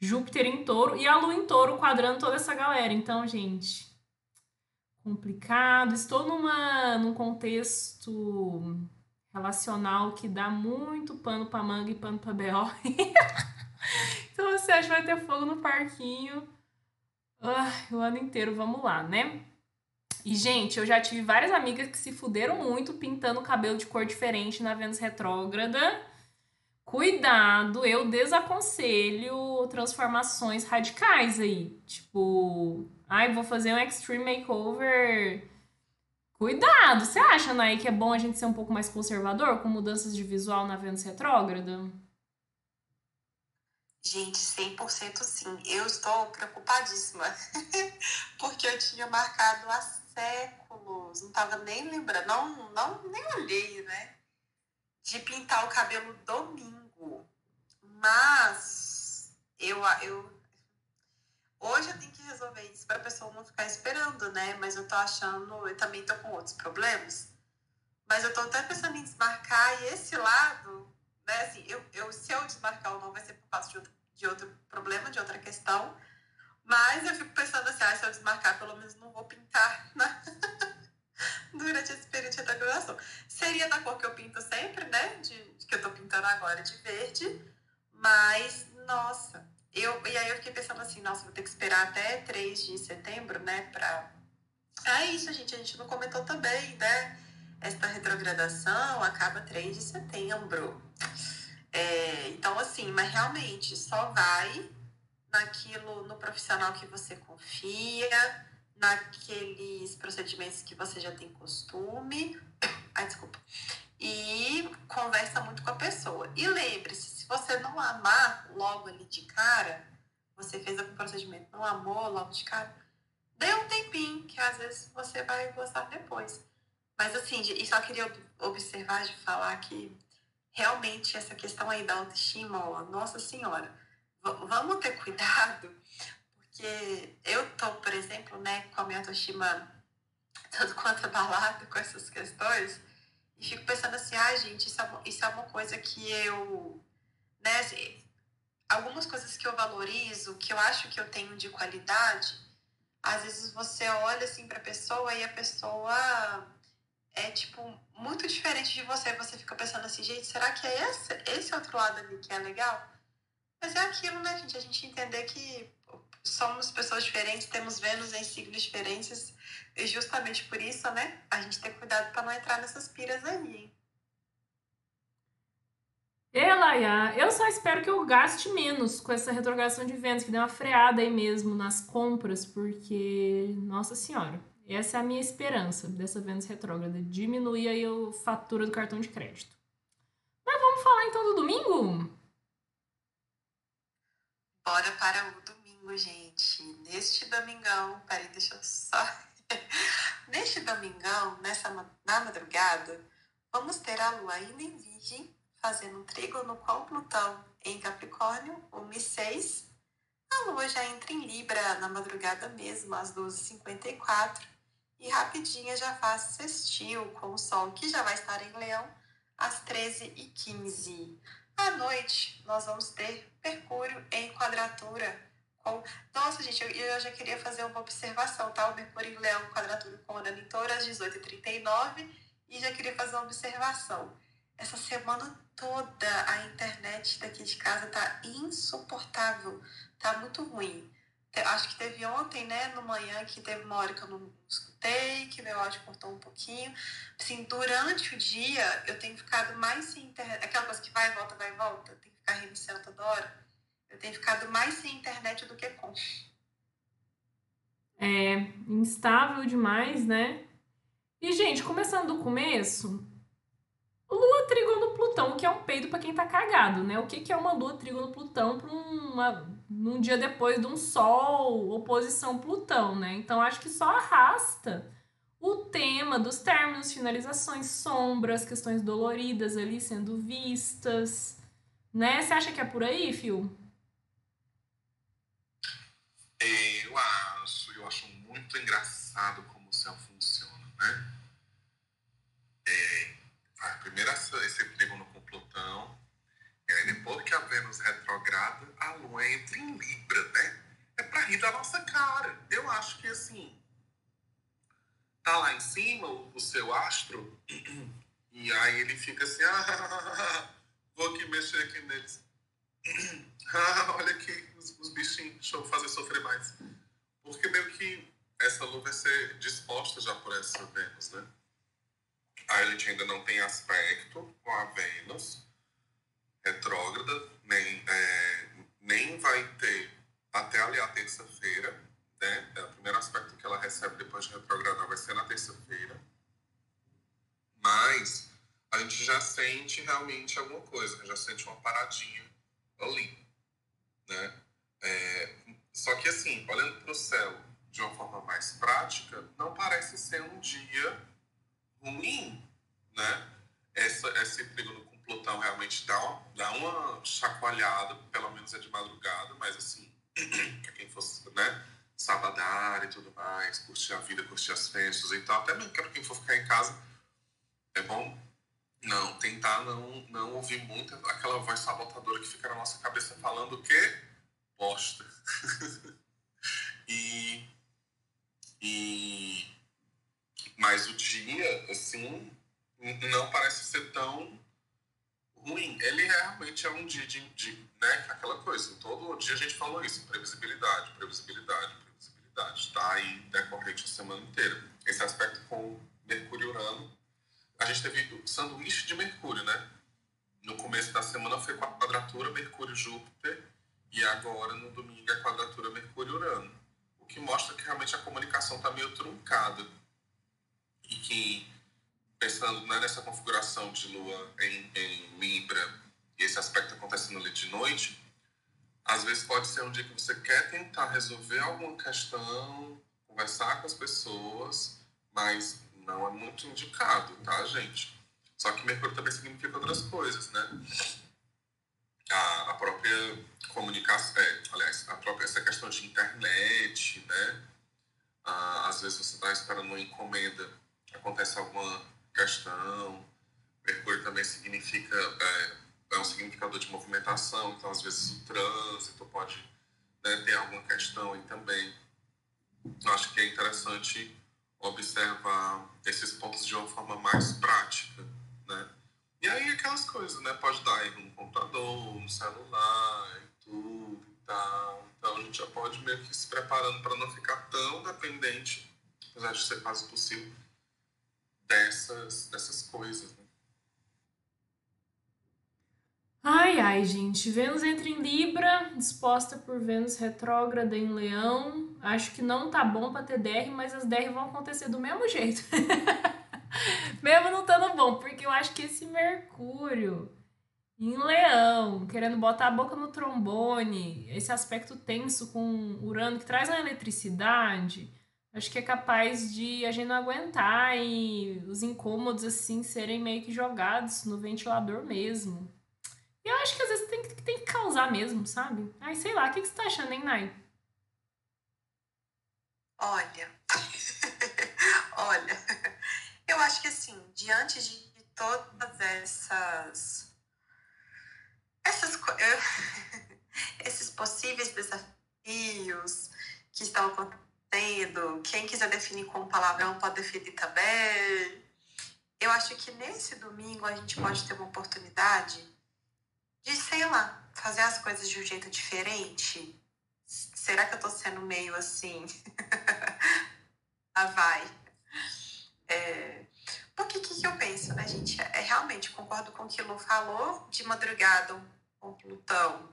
Júpiter em Touro e a Lua em Touro quadrando toda essa galera. Então, gente, complicado. Estou numa num contexto relacional que dá muito pano para manga e pano para BO. então você acha que vai ter fogo no parquinho uh, o ano inteiro, vamos lá, né? E, gente, eu já tive várias amigas que se fuderam muito pintando o cabelo de cor diferente na Vênus retrógrada. Cuidado, eu desaconselho transformações radicais aí. Tipo, ai, vou fazer um extreme makeover. Cuidado, você acha, Nai, que é bom a gente ser um pouco mais conservador com mudanças de visual na Vênus retrógrada? Gente, 100% sim. Eu estou preocupadíssima. Porque eu tinha marcado há séculos, não estava nem lembrando, não, não, nem olhei, né? De pintar o cabelo domingo. Mas eu, eu hoje eu tenho que resolver isso para a pessoa não ficar esperando, né? Mas eu tô achando, eu também tô com outros problemas. Mas eu tô até pensando em desmarcar e esse lado, né? Assim, eu, eu, se eu desmarcar ou não vai ser por causa de outro, de outro problema, de outra questão. Mas eu fico pensando assim, ah, se eu desmarcar, pelo menos não vou pintar na... durante esse período de graduação. Seria da cor que eu pinto sempre, né? De, de, que eu tô pintando agora, de verde. Mas, nossa, eu, e aí eu fiquei pensando assim, nossa, vou ter que esperar até 3 de setembro, né? Pra... É isso, gente, a gente não comentou também, né? Esta retrogradação acaba 3 de setembro. É, então, assim, mas realmente só vai naquilo, no profissional que você confia, naqueles procedimentos que você já tem costume. Ai, desculpa. E conversa muito com a pessoa. E lembre-se, se você não amar logo ali de cara, você fez algum procedimento, não amou logo de cara, dê um tempinho, que às vezes você vai gostar depois. Mas assim, e só queria observar de falar que realmente essa questão aí da autoestima, ó, nossa senhora, vamos ter cuidado, porque eu tô, por exemplo, né, com a minha autoestima tanto quanto abalada com essas questões, e fico pensando assim, ah, gente, isso é, isso é uma coisa que eu, né, assim, algumas coisas que eu valorizo, que eu acho que eu tenho de qualidade, às vezes você olha assim para a pessoa e a pessoa é tipo muito diferente de você, você fica pensando assim, gente, será que é esse, esse outro lado ali que é legal? Mas é aquilo, né, gente? A gente entender que somos pessoas diferentes, temos Vênus em signos diferentes, e justamente por isso, né, a gente tem cuidado para não entrar nessas piras aí, hein? Elaia, eu só espero que eu gaste menos com essa retrogradação de Vênus, que dê uma freada aí mesmo nas compras, porque, nossa senhora, essa é a minha esperança dessa Vênus retrógrada, diminuir aí a fatura do cartão de crédito. Mas vamos falar então do domingo? Bora para o domingo, gente. Neste domingão, peraí, deixa eu só. Neste domingão, nessa na madrugada, vamos ter a lua ainda em Virgem, fazendo um trígono com Plutão em Capricórnio, 1 e 6. A lua já entra em Libra na madrugada mesmo, às 12h54. E rapidinha já faz sextil com o Sol, que já vai estar em Leão, às 13h15. À noite, nós vamos ter Mercúrio em quadratura. Nossa, gente, eu, eu já queria fazer uma observação, tá? O Mercúrio em Leão, quadratura com Urano em Touro, às 18h39, e já queria fazer uma observação. Essa semana toda a internet daqui de casa tá insuportável, tá muito ruim. Acho que teve ontem, né, no manhã, que teve uma hora que eu não escutei, que meu áudio cortou um pouquinho. Assim, durante o dia, eu tenho ficado mais sem internet. Aquela coisa que vai e volta, vai e volta, tem que ficar reiniciando toda hora. Eu tenho ficado mais sem internet do que com. É instável demais, né? E, gente, começando do começo, Lua Trígono Plutão, que é um peido para quem tá cagado, né? O que, que é uma Lua Trígono Plutão para uma, num dia depois de um Sol oposição Plutão, né? Então acho que só arrasta o tema dos términos, finalizações, sombras, questões doloridas ali sendo vistas, Né? Você acha que é por aí, Fio? Eu acho, eu acho muito engraçado como o céu funciona, né? É, a primeira esse trigo com Plutão, e aí depois que a Vênus retrograda, a Lua entra em Libra, né? É pra rir da nossa cara. Eu acho que assim, tá lá em cima o, o seu astro, e aí ele fica assim, ah, vou aqui mexer aqui neles. ah, olha aqui os, os bichinhos, fazer sofrer mais. Porque meio que essa lua vai ser disposta já por essa Vênus, né? A gente ainda não tem aspecto com a Vênus retrógrada, nem, é, nem vai ter até ali a terça-feira, né? É o primeiro aspecto que ela recebe depois de retrogradar vai ser na terça-feira. Mas a gente já sente realmente alguma coisa, já sente uma paradinha ali, né? É, só que assim, olhando para o céu de uma forma mais prática, não parece ser um dia ruim, né? Essa, esse trígono com Plutão realmente dá uma, dá uma chacoalhada, pelo menos é de madrugada, mas assim, para quem fosse, né? Sabadar e tudo mais, curtir a vida, curtir as festas e tal, até mesmo que para quem for ficar em casa, é bom não, tentar não, não ouvir muito aquela voz sabotadora que fica na nossa cabeça falando o quê? Bosta. e, e. Mas o dia, assim, não parece ser tão ruim. Ele realmente é um dia de, de né, aquela coisa. Todo dia a gente falou isso: previsibilidade, previsibilidade, previsibilidade. Tá aí decorrente a semana inteira. Esse aspecto com Mercúrio e Urano a gente teve o sanduíche de Mercúrio, né? No começo da semana foi com a quadratura Mercúrio-Júpiter e agora no domingo é a quadratura Mercúrio-Urano. O que mostra que realmente a comunicação está meio truncada e que, pensando né, nessa configuração de Lua em, em Libra e esse aspecto acontecendo ali de noite, às vezes pode ser um dia que você quer tentar resolver alguma questão, conversar com as pessoas, mas não é muito indicado, tá, gente? Só que Mercúrio também significa outras coisas, né? A, a própria comunicação, é, aliás, a própria essa questão de internet, né? Ah, às vezes você está esperando uma encomenda, acontece alguma questão. Mercúrio também significa é, é um significador de movimentação, então às vezes o trânsito pode né, ter alguma questão aí também. Eu acho que é interessante observar esses pontos de uma forma mais prática, né? E aí aquelas coisas, né? Pode dar erro no computador, no celular tudo e tal. Então a gente já pode meio que se preparando para não ficar tão dependente, apesar de ser quase possível, dessas, dessas coisas, né? Ai, ai, gente. Vênus entra em Libra, disposta por Vênus retrógrada em Leão. Acho que não tá bom pra ter DR, mas as DR vão acontecer do mesmo jeito. mesmo não estando bom, porque eu acho que esse Mercúrio em Leão, querendo botar a boca no trombone, esse aspecto tenso com Urano que traz a eletricidade, acho que é capaz de a gente não aguentar e os incômodos assim serem meio que jogados no ventilador mesmo. E eu acho que às vezes tem, tem que causar mesmo, sabe? Ai, sei lá, o que, que você tá achando, hein, Nai? Olha, olha, eu acho que assim, diante de todas essas, essas esses possíveis desafios que estão acontecendo, quem quiser definir como palavrão pode definir também. Eu acho que nesse domingo a gente pode ter uma oportunidade de, sei lá, fazer as coisas de um jeito diferente. Será que eu tô sendo meio assim? ah, vai. É... Que, que eu penso, né, gente? É, realmente, concordo com o que o Lu falou, de madrugada com Plutão,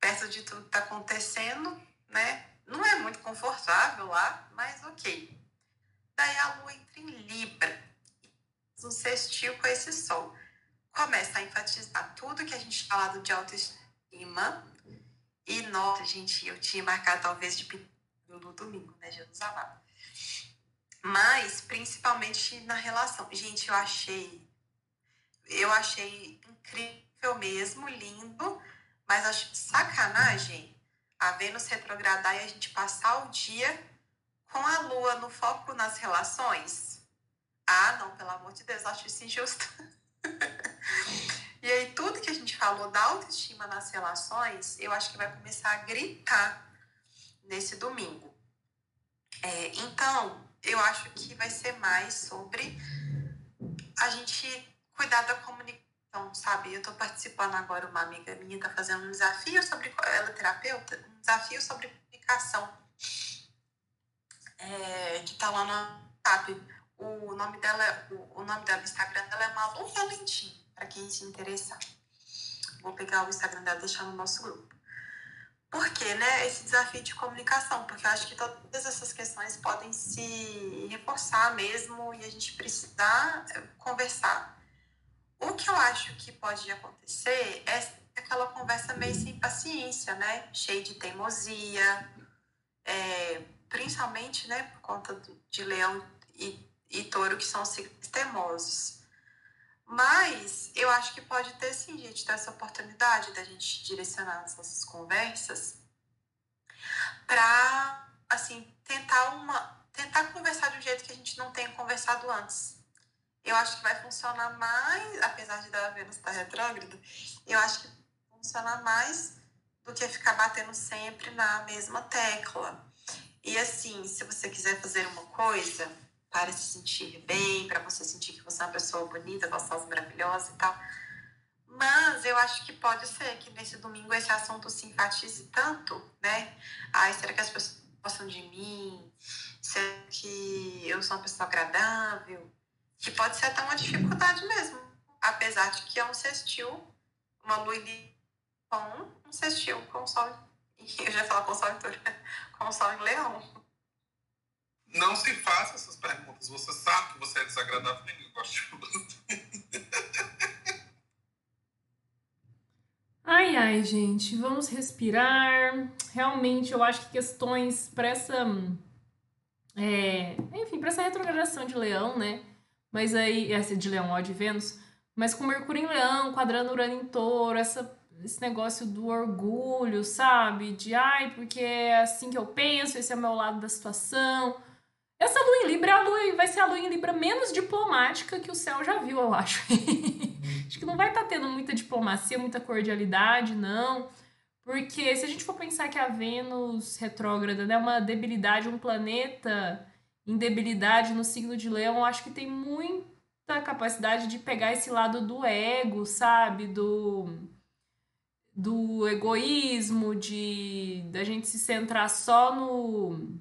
perto de tudo que tá acontecendo, né? Não é muito confortável lá, mas ok. Daí a Lua entra em Libra, um sextil com esse Sol começa a enfatizar tudo que a gente falado de autoestima. E nota, gente, eu tinha marcado talvez de no domingo, né? Já usava. Mas principalmente na relação. Gente, eu achei. Eu achei incrível mesmo, lindo, mas acho sacanagem a Vênus retrogradar e a gente passar o dia com a Lua no foco nas relações. Ah, não, pelo amor de Deus, acho isso injusto. e aí, tudo que a gente falou da autoestima nas relações, eu acho que vai começar a gritar nesse domingo. É, então, eu acho que vai ser mais sobre a gente cuidar da comunicação, sabe? Eu estou participando agora, uma amiga minha está fazendo um desafio sobre, ela é terapeuta, um desafio sobre comunicação, é, que está lá no WhatsApp. O nome dela, o nome dela no Instagram dela é Malu Valentim, para quem se interessar. Vou pegar o Instagram dela e deixar no nosso grupo. Por quê, né? Esse desafio de comunicação, porque eu acho que todas essas questões podem se reforçar mesmo e a gente precisar eh, conversar. O que eu acho que pode acontecer é aquela conversa meio sem paciência, né? Cheia de teimosia, é, principalmente, né, por conta de leão e, e touro, que são signos teimosos. Mas eu acho que pode ter sim, gente, essa oportunidade da gente direcionar as nossas conversas para, assim, tentar uma. tentar conversar de um jeito que a gente não tenha conversado antes. Eu acho que vai funcionar mais, apesar de da Vênus estar retrógrado, eu acho que funcionar mais do que ficar batendo sempre na mesma tecla. E assim, se você quiser fazer uma coisa, para se sentir bem, para você sentir que você é uma pessoa bonita, gostosa, maravilhosa e tal. Mas eu acho que pode ser que nesse domingo esse assunto se enfatize tanto, né? Ai, será que as pessoas gostam de mim? Será que eu sou uma pessoa agradável? Que pode ser até uma dificuldade mesmo. Apesar de que é um sextil, uma lua com um sextil com sol. Eu já falo com sol em com o sol em leão. Não se faça essas perguntas. Você sabe que você é desagradável, ninguém gosta de você. Ai, ai, gente, vamos respirar. Realmente, eu acho que questões para essa. É, enfim, para essa retrogradação de leão, né? Mas aí, essa de leão, ó, de Vênus. Mas com Mercúrio em leão, quadrando Urano em touro, essa, esse negócio do orgulho, sabe? De ai, porque é assim que eu penso, esse é o meu lado da situação. Essa lua em Libra é a lua, vai ser a lua em Libra menos diplomática que o céu já viu, eu acho. acho que não vai estar tá tendo muita diplomacia, muita cordialidade, não. Porque se a gente for pensar que a Vênus retrógrada é né, uma debilidade, um planeta em debilidade no signo de Leão, acho que tem muita capacidade de pegar esse lado do ego, sabe? Do do egoísmo, de da gente se centrar só no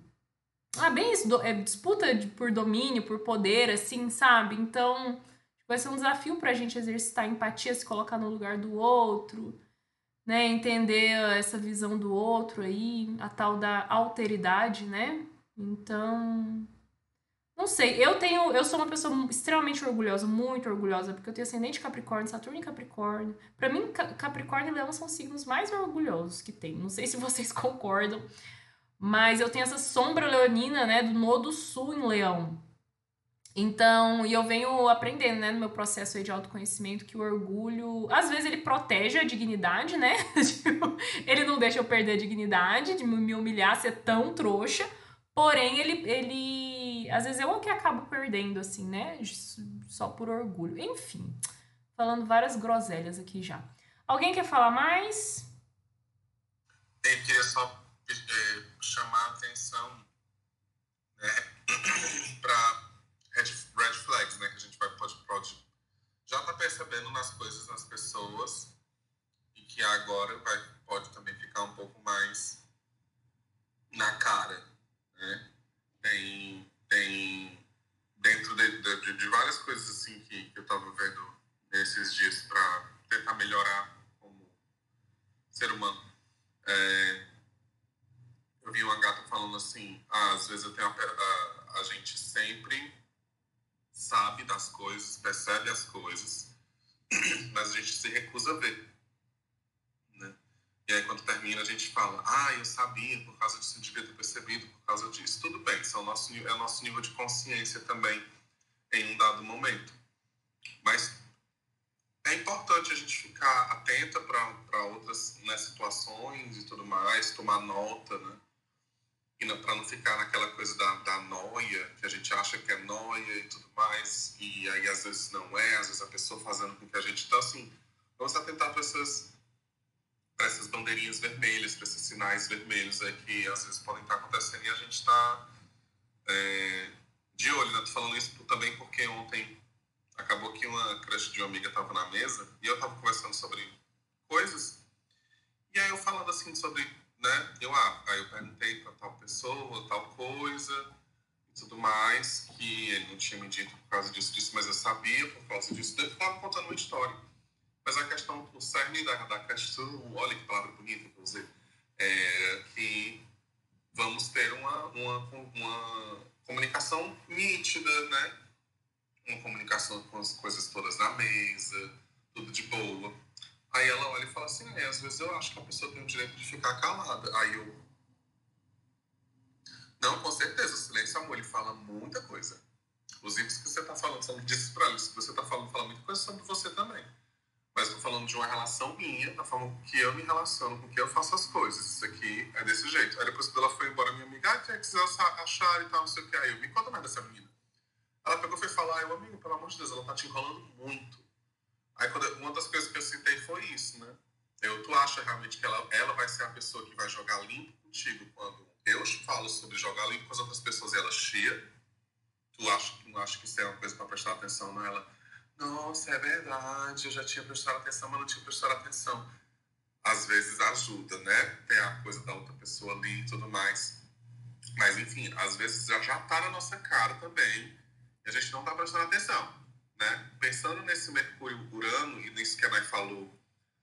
ah, bem isso, é disputa de, por domínio, por poder, assim, sabe? Então, vai ser um desafio pra gente exercitar empatia, se colocar no lugar do outro, né? Entender essa visão do outro aí, a tal da alteridade, né? Então, não sei, eu tenho, eu sou uma pessoa extremamente orgulhosa, muito orgulhosa, porque eu tenho ascendente Capricórnio, Saturno em Capricórnio. Para mim, Capricórnio e Leão são signos mais orgulhosos que tem. Não sei se vocês concordam, mas eu tenho essa sombra leonina, né, do nodo sul em leão. Então, e eu venho aprendendo, né, no meu processo de autoconhecimento, que o orgulho, às vezes ele protege a dignidade, né? Tipo, ele não deixa eu perder a dignidade, de me humilhar, ser tão trouxa. Porém, ele, ele, às vezes eu é o que acabo perdendo, assim, né? Só por orgulho. Enfim, falando várias groselhas aqui já. Alguém quer falar mais? Eu queria só é, chamar atenção né, para red, red flags, né, que a gente vai, pode, pode já tá percebendo nas coisas, nas pessoas, e que agora vai, pode também ficar um pouco mais na cara, né? Tem, tem dentro de, de, de várias coisas assim que, que eu estava vendo nesses dias para tentar melhorar como ser humano. É, eu vi uma gata falando assim, ah, às vezes tenho a, a, gente sempre sabe das coisas, percebe as coisas, mas a gente se recusa a ver. Né? E aí quando termina a gente fala, ah, eu sabia por causa disso, eu devia ter percebido por causa disso. Tudo bem, são é nosso, é o nosso nível de consciência também em um dado momento. Mas é importante a gente ficar atenta para outras né, situações e tudo mais, tomar nota, né? E para não ficar naquela coisa da, da noia, que a gente acha que é noia e tudo mais, e aí às vezes não é, às vezes a pessoa fazendo com que a gente. Então, assim, vamos atentar para essas, para essas bandeirinhas vermelhas, para esses sinais vermelhos aí que às vezes podem estar acontecendo e a gente está é, de olho, né? Tô falando isso também porque ontem acabou que uma crush de uma amiga estava na mesa e eu estava conversando sobre coisas. E aí eu falando assim sobre, né? Eu, ah, aí eu perguntei para tal pessoa, tal coisa e tudo mais, que ele não tinha me dito por causa disso, disso, mas eu sabia por causa disso. Eu estava contando uma história. Mas a questão, o cerne da, da questão, olha que palavra bonita eu usei, é que vamos ter uma, uma, uma comunicação nítida, né? uma comunicação com as coisas todas na mesa, tudo de boa. Aí ela olha e fala assim, é, às vezes eu acho que a pessoa tem o direito de ficar calada. Aí eu... Não, com certeza, o silêncio amor, ele fala muita coisa. Os itens que você está falando são disso para eles. que você está falando fala muita coisa sobre você também. Mas estou falando de uma relação minha, da forma que eu me relaciono, com que eu faço as coisas. Isso aqui é desse jeito. Aí depois, quando ela foi embora, minha amiga, ah, que quiser achar e tal, não sei o que. Aí eu, me conta mais dessa menina. Ela pegou e foi falar, eu, amigo, pelo amor de Deus, ela tá te enrolando muito. Aí quando, uma das coisas que eu citei foi isso, né? Eu, tu acha realmente que ela, ela vai ser a pessoa que vai jogar limpo contigo quando eu falo sobre jogar limpo com as outras pessoas e ela chia? Tu acha, não acha que isso é uma coisa para prestar atenção nela? Nossa, é verdade, eu já tinha prestado atenção, mas não tinha prestado atenção. Às vezes ajuda, né? Tem a coisa da outra pessoa ali e tudo mais. Mas, enfim, às vezes já, já tá na nossa cara também e a gente não está prestando atenção. Né? Pensando nesse Mercúrio-Urano e nisso que a falou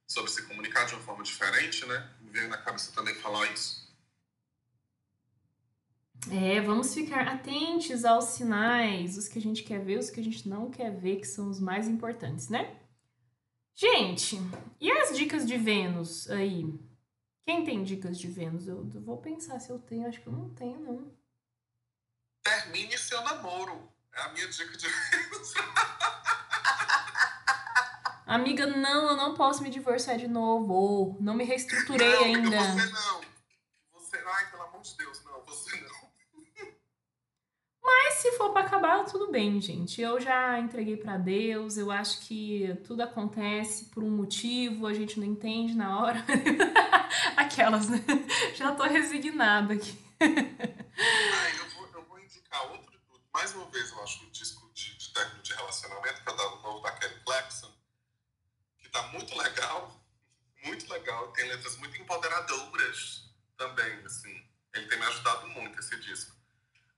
sobre se comunicar de uma forma diferente, né? me veio na cabeça também falar isso. É, vamos ficar atentos aos sinais, os que a gente quer ver, os que a gente não quer ver, que são os mais importantes, né? Gente, e as dicas de Vênus aí? Quem tem dicas de Vênus? Eu, eu vou pensar se eu tenho, acho que eu não tenho, não. Termine seu namoro. É a minha dica de Amiga, não, eu não posso me divorciar de novo. Não me reestruturei não, ainda. Você não. Você, ai, pelo amor de Deus, não, você não. Mas se for para acabar, tudo bem, gente. Eu já entreguei para Deus. Eu acho que tudo acontece por um motivo, a gente não entende na hora. Aquelas, né? Já tô resignada aqui. Ai, eu vou, eu vou indicar outro mais uma vez, eu acho um disco de, de término de relacionamento, que é o novo da Kelly Clarkson, que tá muito legal, muito legal, tem letras muito empoderadoras também, assim. Ele tem me ajudado muito, esse disco.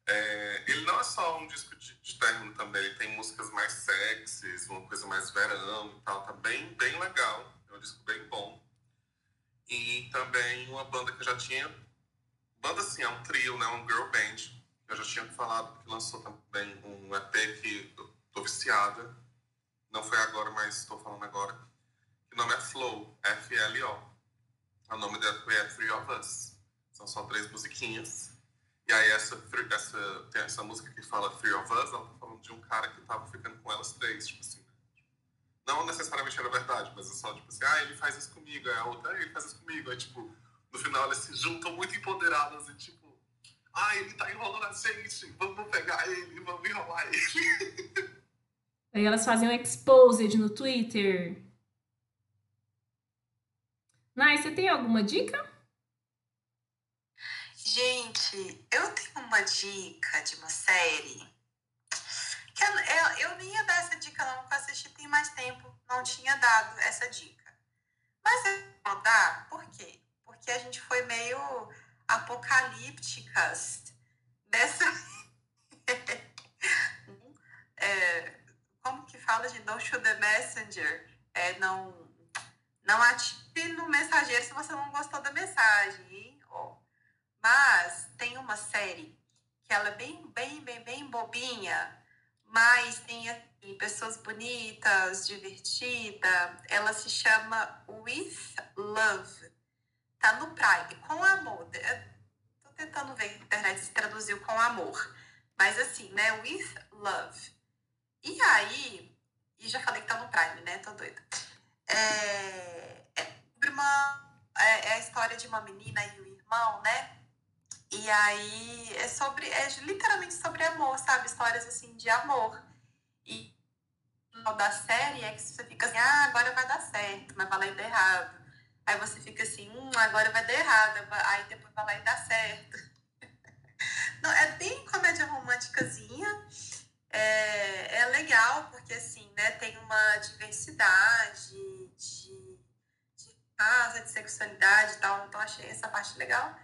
É, ele não é só um disco de, de término também, ele tem músicas mais sexys, uma coisa mais verão e tal, tá bem, bem legal, é um disco bem bom. E também uma banda que eu já tinha, banda assim, é um trio, né, um girl band, eu já tinha falado que lançou também um EP que eu tô viciada. Não foi agora, mas estou falando agora. O nome é Flow, F-L-O. O nome dela é Three of Us. São só três musiquinhas. E aí essa, essa, tem essa música que fala Three of Us, ela tá falando de um cara que tava ficando com elas três, tipo assim. Né? Não necessariamente era verdade, mas é só tipo assim, ah, ele faz isso comigo, aí a outra, ah, ele faz isso comigo. Aí tipo, no final elas se juntam muito empoderadas e tipo, ah, ele tá enrolando a gente, vamos pegar ele, vamos enrolar ele. Aí elas fazem um exposed no Twitter. Nai, você tem alguma dica? Gente, eu tenho uma dica de uma série. Que eu, eu, eu nem ia dar essa dica, não, porque eu assisti tem mais tempo, não tinha dado essa dica. Mas eu vou dar, por quê? Porque a gente foi meio apocalípticas dessa. é, como que fala de don't shoot the messenger? É, não, não atire no mensageiro se você não gostou da mensagem. Hein? Oh. Mas tem uma série que ela é bem, bem, bem, bem bobinha, mas tem assim, pessoas bonitas, divertida. Ela se chama With Love tá no Prime, com amor. Tô tentando ver na internet se traduziu com amor. Mas assim, né? With love. E aí, E já falei que tá no Prime, né? Tô doida. É, é sobre uma. É, é a história de uma menina e o irmão, né? E aí é sobre. É literalmente sobre amor, sabe? Histórias assim de amor. E da série é que você fica assim, ah, agora vai dar certo, mas vai lá e errado. Aí você fica assim, hum, agora vai dar errado, aí depois vai lá e dá certo. Não, é bem comédia românticazinha. É, é legal, porque assim, né, tem uma diversidade de, de raça, de sexualidade e tal, então achei essa parte legal.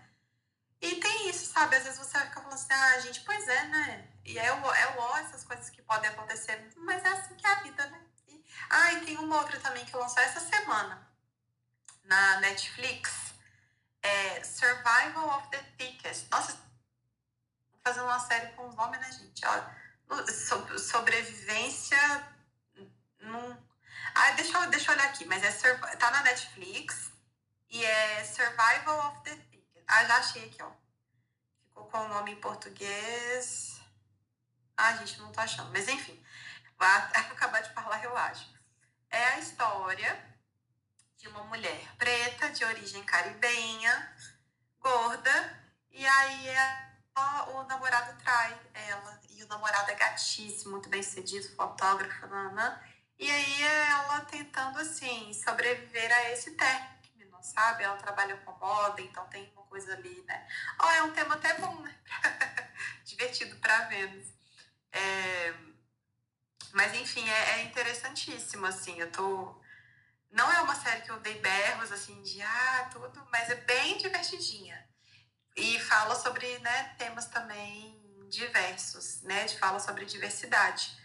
E tem isso, sabe? Às vezes você fica falando assim, ah, gente, pois é, né? E é o, é o ó, essas coisas que podem acontecer, mas é assim que é a vida, né? E, ah, e tem uma outra também que lançou essa semana na Netflix. É Survival of the Thickest. Nossa, vou fazer uma série com os nomes, né, gente? Ó, sobrevivência num... Ah, deixa eu, deixa eu olhar aqui, mas é tá na Netflix e é Survival of the ah, já achei aqui, ó. Ficou com o nome em português. Ah, gente, não tô achando. Mas enfim, vou acabar de falar, eu acho. É a história de uma mulher preta, de origem caribenha, gorda, e aí ela, o namorado trai ela. E o namorado é gatíssimo, muito bem sucedido, fotógrafo, nanã. E aí ela tentando, assim, sobreviver a esse término sabe? Ela trabalha com moda, então tem uma coisa ali, né? Ó, oh, é um tema até bom, né? Divertido para Vênus. É... Mas, enfim, é, é, interessantíssimo, assim, eu tô... Não é uma série que eu dei berros, assim, de ah, tudo, mas é bem divertidinha. E fala sobre, né, temas também diversos, né? Fala sobre diversidade.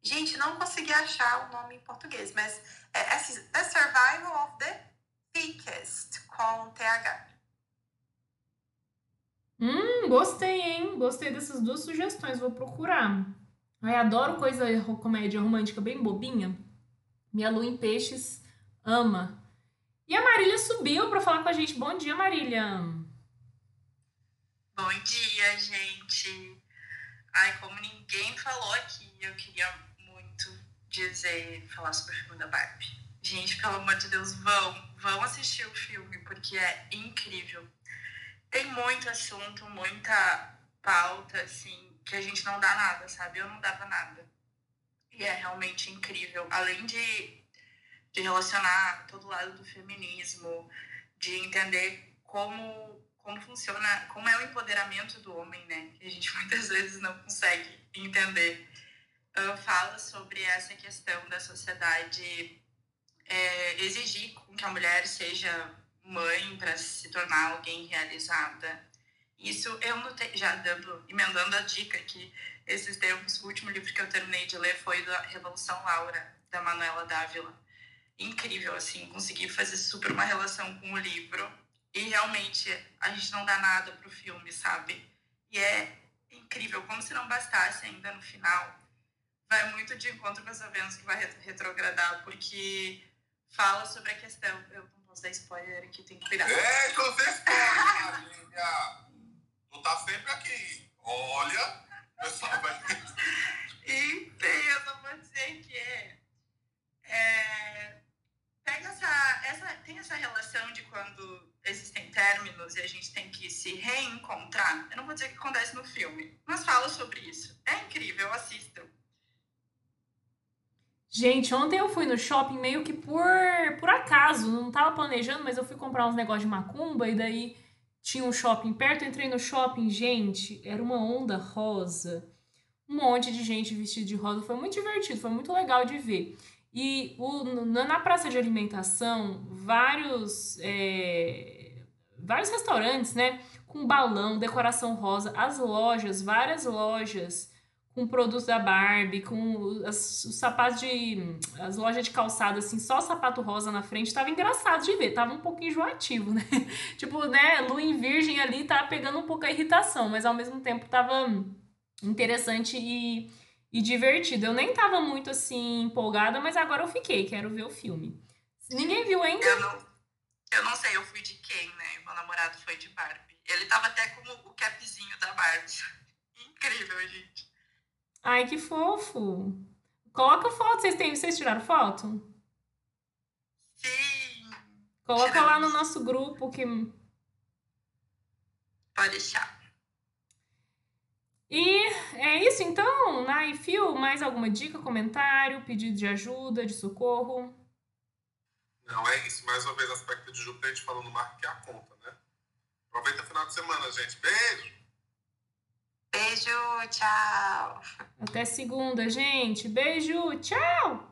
Gente, não consegui achar o nome em português, mas é, é assim, The Survival of the Thickest, com TH. Hum, gostei, hein? Gostei dessas duas sugestões, vou procurar. Ai, adoro coisa comédia romântica bem bobinha. Minha lua em peixes ama. E a Marília subiu para falar com a gente. Bom dia, Marília. Bom dia, gente. Ai, como ninguém falou aqui, eu queria muito dizer, falar sobre o filme da Barbie. Gente, pelo amor de Deus, vão, vão assistir o filme, porque é incrível. Tem muito assunto, muita pauta, assim, que a gente não dá nada, sabe? Eu não dava nada. E é realmente incrível. Além de, de relacionar todo lado do feminismo, de entender como, como funciona, como é o empoderamento do homem, né? Que a gente muitas vezes não consegue entender. Uh, fala sobre essa questão da sociedade é, exigir que a mulher seja mãe para se tornar alguém realizada. Isso eu já dando, emendando a dica que esses tempos, o último livro que eu terminei de ler foi da Revolução Laura, da Manuela Dávila. Incrível, assim, consegui fazer super uma relação com o livro. E realmente a gente não dá nada pro filme, sabe? E é incrível, como se não bastasse ainda no final. Vai muito de encontro com essa Vênus que vai retrogradar, porque fala sobre a questão. Eu não posso dar spoiler aqui, tem que cuidar. É, você spoiler, Marília! Tu tá sempre aqui. Olha, o pessoal vai. Enfim, eu só vou dizer que é. é essa. Tem essa relação de quando existem términos e a gente tem que se reencontrar. Eu não vou dizer que acontece no filme, mas fala sobre isso. É incrível, assistam. Gente, ontem eu fui no shopping meio que por, por acaso, não tava planejando, mas eu fui comprar uns negócios de macumba e daí tinha um shopping perto, entrei no shopping, gente, era uma onda rosa. Um monte de gente vestida de rosa, foi muito divertido, foi muito legal de ver. E o, na praça de alimentação, vários, é, vários restaurantes, né, com balão, decoração rosa, as lojas, várias lojas com produtos da Barbie, com as, os sapatos de. as lojas de calçado, assim, só sapato rosa na frente, tava engraçado de ver, tava um pouco enjoativo, né? tipo, né, lua em virgem ali tava pegando um pouco a irritação, mas ao mesmo tempo tava interessante e, e divertido. Eu nem tava muito assim empolgada, mas agora eu fiquei, quero ver o filme. Ninguém viu ainda? Eu não, eu não sei, eu fui de quem, né? Meu namorado foi de Barbie. Ele tava até com o capzinho da Barbie. Incrível, gente. Ai, que fofo. Coloca foto, vocês têm, vocês tiraram foto? Sim, Coloca lá no Tiramos. nosso grupo que pode deixar. E é isso então, Nai Fio, mais alguma dica, comentário, pedido de ajuda, de socorro? Não, é isso. Mais uma vez, aspecto de Júpiter, a gente falando marca que é a conta, né? Aproveita o final de semana, gente. Beijo! Beijo, tchau. Até segunda, gente. Beijo, tchau!